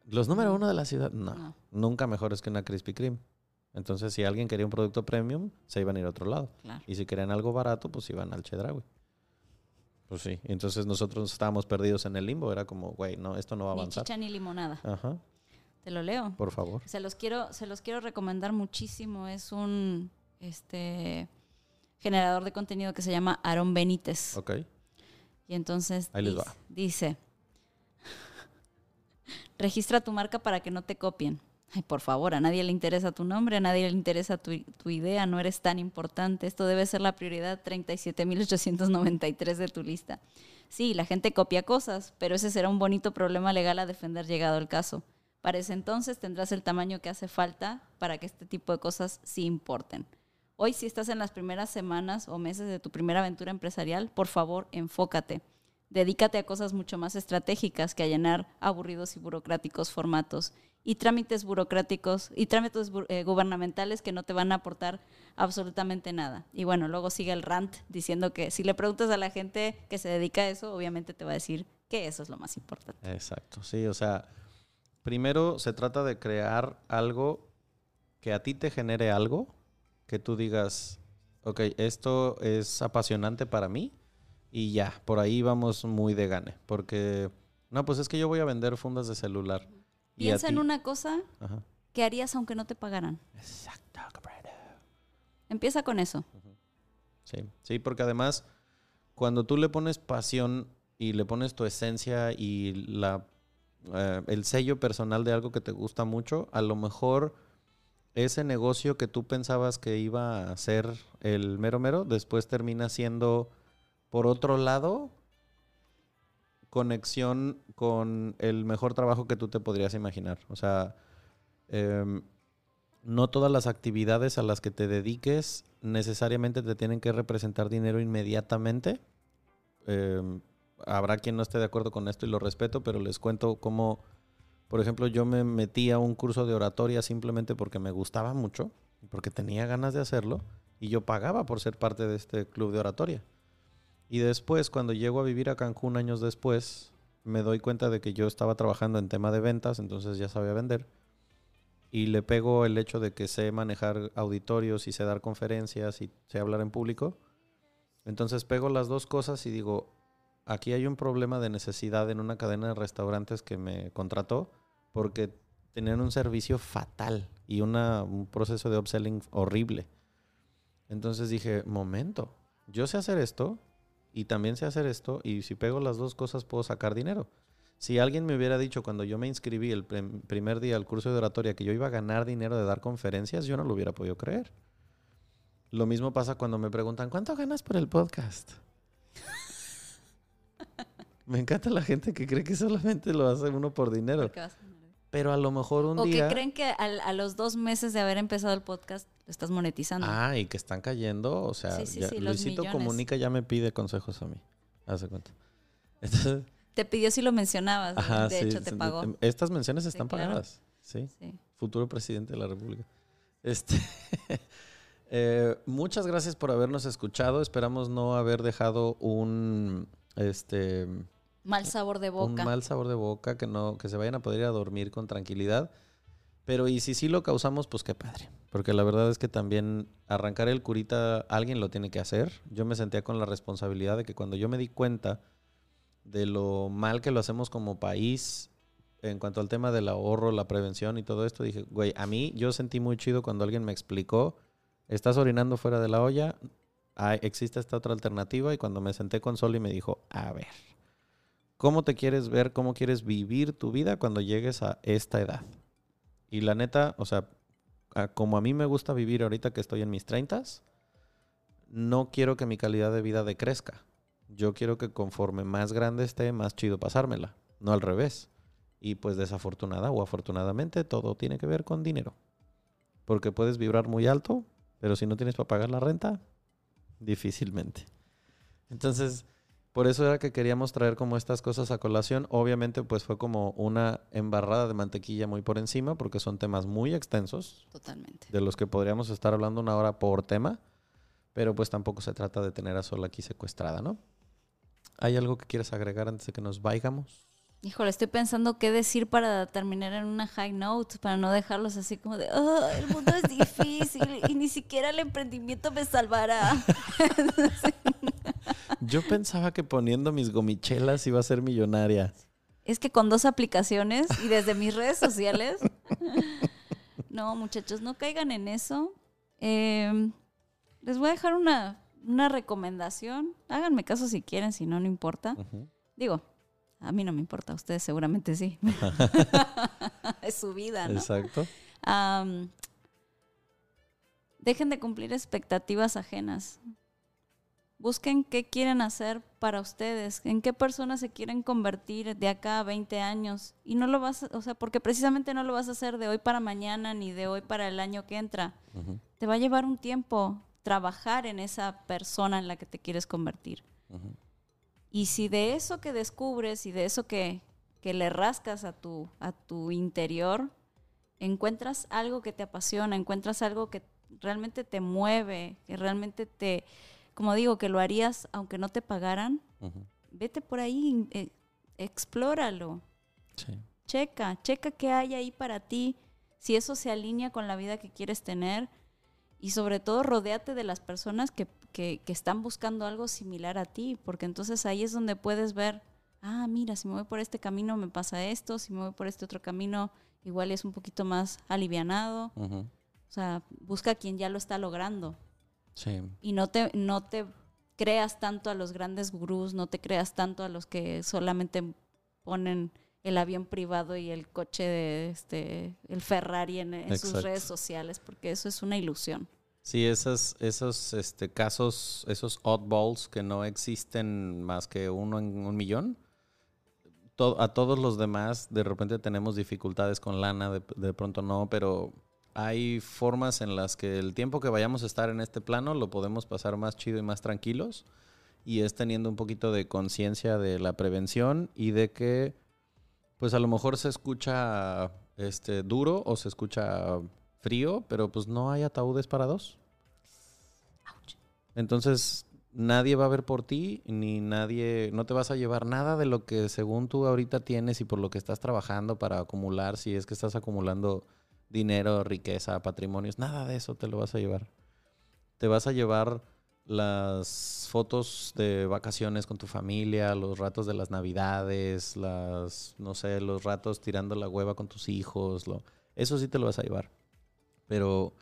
los número uno de la ciudad. No, No. nunca mejores que una Krispy Kreme. Entonces, si alguien quería un producto premium, se iban a ir a otro lado. Claro. Y si querían algo barato, pues iban al Chedraui. Pues sí. Entonces nosotros estábamos perdidos en el limbo. Era como, güey, no, esto no va a Ni avanzar. chicha ni limonada. Ajá, Te lo leo. por favor. Se los quiero, se los quiero recomendar muchísimo. Es un este generador de contenido que se llama Aaron Benítez. Ok. Y entonces Ahí les va. dice, <laughs> registra tu marca para que no te copien. Ay, por favor, a nadie le interesa tu nombre, a nadie le interesa tu, idea, no eres tan importante. Esto debe ser la prioridad 37.893 de tu lista. Sí, la gente copia cosas, pero ese será un bonito problema legal a defender llegado el caso. Para ese entonces tendrás el tamaño que hace falta para que este tipo de cosas sí importen. Hoy, si estás en las primeras semanas o meses de tu primera aventura empresarial, por favor, enfócate. Dedícate a cosas mucho más estratégicas que a llenar aburridos y burocráticos formatos y trámites burocráticos y trámites eh, gubernamentales que no te van a aportar absolutamente nada. Y bueno, luego sigue el rant diciendo que si le preguntas a la gente que se dedica a eso, obviamente te va a decir que eso es lo más importante. Exacto, sí, o sea, primero se trata de crear algo que a ti te genere algo, que tú digas, ok, esto es apasionante para mí y ya, por ahí vamos muy de gane, porque, no, pues es que yo voy a vender fundas de celular Piensa en una cosa que harías aunque no te pagaran. Exacto, Empieza con eso. Sí, sí, porque además, cuando tú le pones pasión y le pones tu esencia y la, eh, el sello personal de algo que te gusta mucho, a lo mejor ese negocio que tú pensabas que iba a ser el mero mero, después termina siendo, por otro lado, conexión con el mejor trabajo que tú te podrías imaginar. O sea, em, no todas las actividades a las que te dediques necesariamente te tienen que representar dinero inmediatamente. Em, habrá quien no esté de acuerdo con esto y lo respeto, pero les cuento cómo, por ejemplo, yo me metí a un curso de oratoria simplemente porque me gustaba mucho, porque tenía ganas de hacerlo, y yo pagaba por ser parte de este club de oratoria. Y después, cuando llego a vivir a Cancún años después, me doy cuenta de que yo estaba trabajando en tema de ventas, entonces ya sabía vender. Y le pego el hecho de que sé manejar auditorios y sé dar conferencias y sé hablar en público. Entonces pego las dos cosas y digo, aquí hay un problema de necesidad en una cadena de restaurantes que me contrató porque tenían un servicio fatal y un proceso de upselling horrible. Entonces dije, momento, yo sé hacer esto, y también sé hacer esto y si pego las dos cosas puedo sacar dinero. Si alguien me hubiera dicho cuando yo me inscribí el primer día al curso de oratoria que yo iba a ganar dinero de dar conferencias, yo no lo hubiera podido creer. Lo mismo pasa cuando me preguntan, ¿cuánto ganas por el podcast? <laughs> me encanta la gente que cree que solamente lo hace uno por dinero. Pero a lo mejor un día... O que creen que a, los dos meses de haber empezado el podcast lo estás monetizando. Ah, y que están cayendo. O sea, Luisito Comunica ya me pide consejos a mí. Hace cuenta. <laughs> te pidió si lo mencionabas. de hecho, te pagó. Estas menciones están pagadas. ¿sí? Futuro presidente de la República. Este... <laughs> Eh, muchas gracias por habernos escuchado. Esperamos no haber dejado un... Este mal sabor de boca. Un mal sabor de boca, que no, que se vayan a poder ir a dormir con tranquilidad. Pero y si sí lo causamos, pues qué padre. Porque la verdad es que también arrancar el curita, alguien lo tiene que hacer. Yo me sentía con la responsabilidad de que cuando yo me di cuenta de lo mal que lo hacemos como país en cuanto al tema del ahorro, la prevención y todo esto, dije, güey, a mí yo sentí muy chido cuando alguien me explicó, estás orinando fuera de la olla, existe esta otra alternativa y cuando me senté con Sol y me dijo, a ver, cómo te quieres ver, cómo quieres vivir tu vida cuando llegues a esta edad. Y la neta, o sea, como a mí me gusta vivir ahorita que estoy en mis treintas, no quiero que mi calidad de vida decrezca. Yo quiero que conforme más grande esté, más chido pasármela, no al revés. Y pues desafortunada o afortunadamente todo tiene que ver con dinero. Porque puedes vibrar muy alto, pero si no tienes para pagar la renta, difícilmente. Entonces, por eso era que queríamos traer como estas cosas a colación. Obviamente, pues fue como una embarrada de mantequilla muy por encima, porque son temas muy extensos. Totalmente. De los que podríamos estar hablando una hora por tema. Pero pues tampoco se trata de tener a Sol aquí secuestrada, ¿no? ¿Hay algo que quieras agregar antes de que nos vayamos? Híjole, estoy pensando qué decir para terminar en una high note, para no dejarlos así como de, oh, el mundo es difícil y ni siquiera el emprendimiento me salvará. <laughs> Yo pensaba que poniendo mis gomichelas iba a ser millonaria. Es que con dos aplicaciones y desde mis redes sociales. <laughs> No, muchachos, no caigan en eso. Em, les voy a dejar una, recomendación. Háganme caso si quieren, si no, no importa. Digo, a mí no me importa, a ustedes seguramente sí. <laughs> es su vida, ¿no? Exacto. dejen de cumplir expectativas ajenas. Busquen qué quieren hacer para ustedes, en qué personas se quieren convertir de acá a 20 años. Y no lo vas, o sea, porque precisamente no lo vas a hacer de hoy para mañana ni de hoy para el año que entra. Te va a llevar un tiempo trabajar en esa persona en la que te quieres convertir. Y si de eso que descubres y de eso que, que le rascas a tu, a tu interior, encuentras algo que te apasiona, encuentras algo que realmente te mueve, que realmente te, como digo, que lo harías aunque no te pagaran, vete por ahí, eh, explóralo. Checa, checa qué hay ahí para ti, si eso se alinea con la vida que quieres tener y sobre todo rodéate de las personas que, que, que están buscando algo similar a ti, porque entonces ahí es donde puedes ver, ah, mira, si me voy por este camino me pasa esto, si me voy por este otro camino igual es un poquito más alivianado. O sea, busca a quien ya lo está logrando. Sí. Y no te, no te creas tanto a los grandes gurús, no te creas tanto a los que solamente ponen el avión privado y el coche de este el Ferrari en, sus redes sociales, porque eso es una ilusión. Sí, esos, esos este, casos, esos oddballs que no existen más que uno en un millón, a todos los demás de repente tenemos dificultades con lana, de, de, pronto no, pero hay formas en las que el tiempo que vayamos a estar en este plano lo podemos pasar más chido y más tranquilos y es teniendo un poquito de conciencia de la prevención y de que pues a lo mejor se escucha este duro o se escucha frío, pero pues no hay ataúdes para dos. Entonces, nadie va a ver por ti, ni nadie, no te vas a llevar nada de lo que según tú ahorita tienes y por lo que estás trabajando para acumular, si es que estás acumulando dinero, riqueza, patrimonios, nada de eso te lo vas a llevar. Te vas a llevar las fotos de vacaciones con tu familia, los ratos de las navidades, las, no sé, los ratos tirando la hueva con tus hijos, lo, eso sí te lo vas a llevar. Pero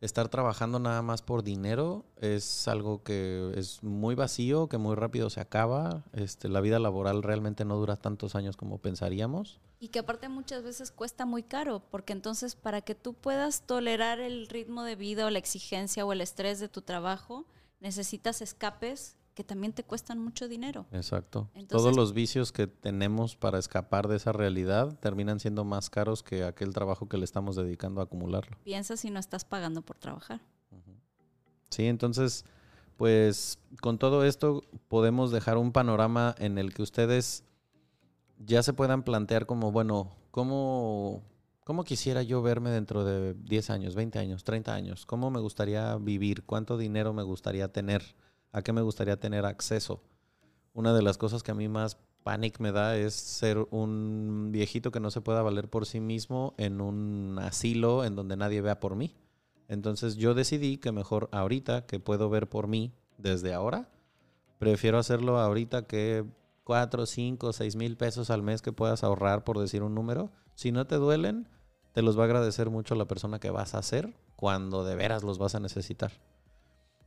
estar trabajando nada más por dinero es algo que es muy vacío, que muy rápido se acaba. Este, la vida laboral realmente no dura tantos años como pensaríamos. Y que aparte muchas veces cuesta muy caro, porque entonces para que tú puedas tolerar el ritmo de vida o la exigencia o el estrés de tu trabajo, necesitas escapes que también te cuestan mucho dinero. Exacto. Todos los vicios que tenemos para escapar de esa realidad terminan siendo más caros que aquel trabajo que le estamos dedicando a acumularlo. Piensa si no estás pagando por trabajar. Sí, entonces, pues con todo esto podemos dejar un panorama en el que ustedes ya se puedan plantear como, bueno, ¿cómo, cómo quisiera yo verme dentro de 10 años, 20 años, 30 años? ¿Cómo me gustaría vivir? ¿Cuánto dinero me gustaría tener? A qué me gustaría tener acceso. Una de las cosas que a mí más panic me da es ser un viejito que no se pueda valer por sí mismo en un asilo en donde nadie vea por mí. Entonces yo decidí que mejor ahorita que puedo ver por mí desde ahora, prefiero hacerlo ahorita que 4, 5, 6 mil pesos al mes que puedas ahorrar por decir un número. Si no te duelen, te los va a agradecer mucho la persona que vas a ser cuando de veras los vas a necesitar.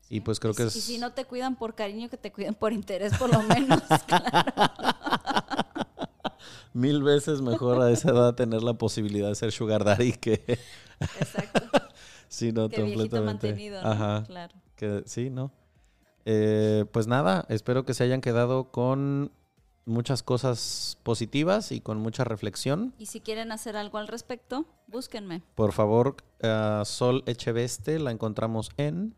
Y pues creo que es... Y si no te cuidan por cariño, que te cuiden por interés por lo menos. <laughs> Mil veces mejor a esa edad tener la posibilidad de ser sugar daddy que... Exacto. <laughs> sí, no, que completamente. mantenido, Ajá. Claro. Que, sí, no. Eh, pues nada, espero que se hayan quedado con muchas cosas positivas y con mucha reflexión. Y si quieren hacer algo al respecto, búsquenme. Por favor, Sol Echeveste la encontramos en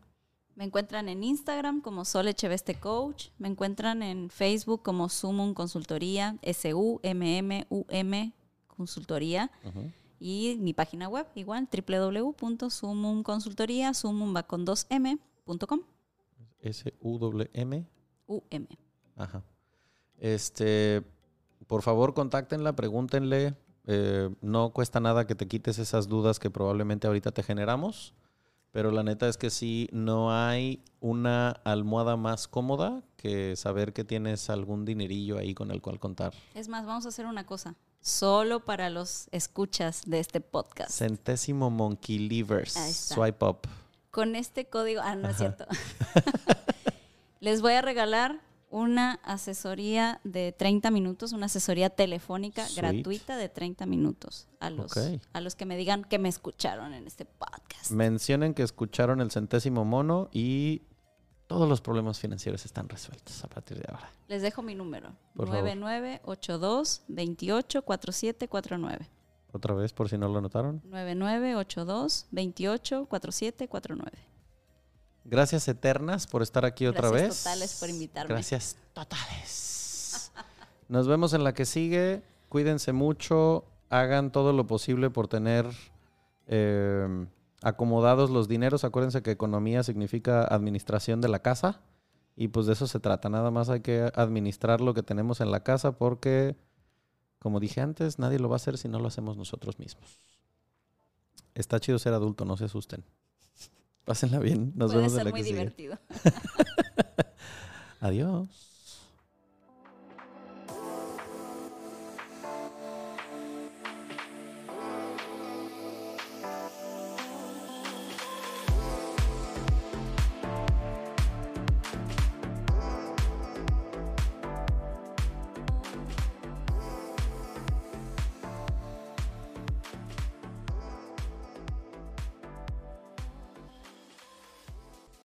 me encuentran en Instagram como Sol Echeveste Coach. Me encuentran en Facebook como Sumum Consultoría, S-U-M-M-U-M Consultoría. Y mi página web igual, www.sumumconsultoría, sumum va con 2m.com. S-U-M-M. U-M. Ajá. Este, por favor, contáctenla, pregúntenle. Eh, no cuesta nada que te quites esas dudas que probablemente ahorita te generamos. Pero la neta es que sí, no hay una almohada más cómoda que saber que tienes algún dinerillo ahí con el cual contar. Es más, vamos a hacer una cosa. Solo para los escuchas de este podcast. Centésimo Monkey Levers. Swipe up. Con este código. Ah, no es cierto. <laughs> Les voy a regalar una asesoría de 30 minutos, una asesoría telefónica gratuita de 30 minutos a los, a los que me digan que me escucharon en este podcast. Mencionen que escucharon el centésimo mono y todos los problemas financieros están resueltos a partir de ahora. Les dejo mi número, 9982-284749. Otra vez, por si no lo notaron. 9982-284749. Gracias eternas por estar aquí otra vez. Gracias totales por invitarme. Gracias totales. <laughs> Nos vemos en la que sigue. Cuídense mucho. Hagan todo lo posible por tener eh, acomodados los dineros. Acuérdense que economía significa administración de la casa. Y pues de eso se trata. Nada más hay que administrar lo que tenemos en la casa porque, como dije antes, nadie lo va a hacer si no lo hacemos nosotros mismos. Está chido ser adulto, no se asusten. Pásenla bien. Nos Puede vemos en la muy que divertido. <laughs> Adiós.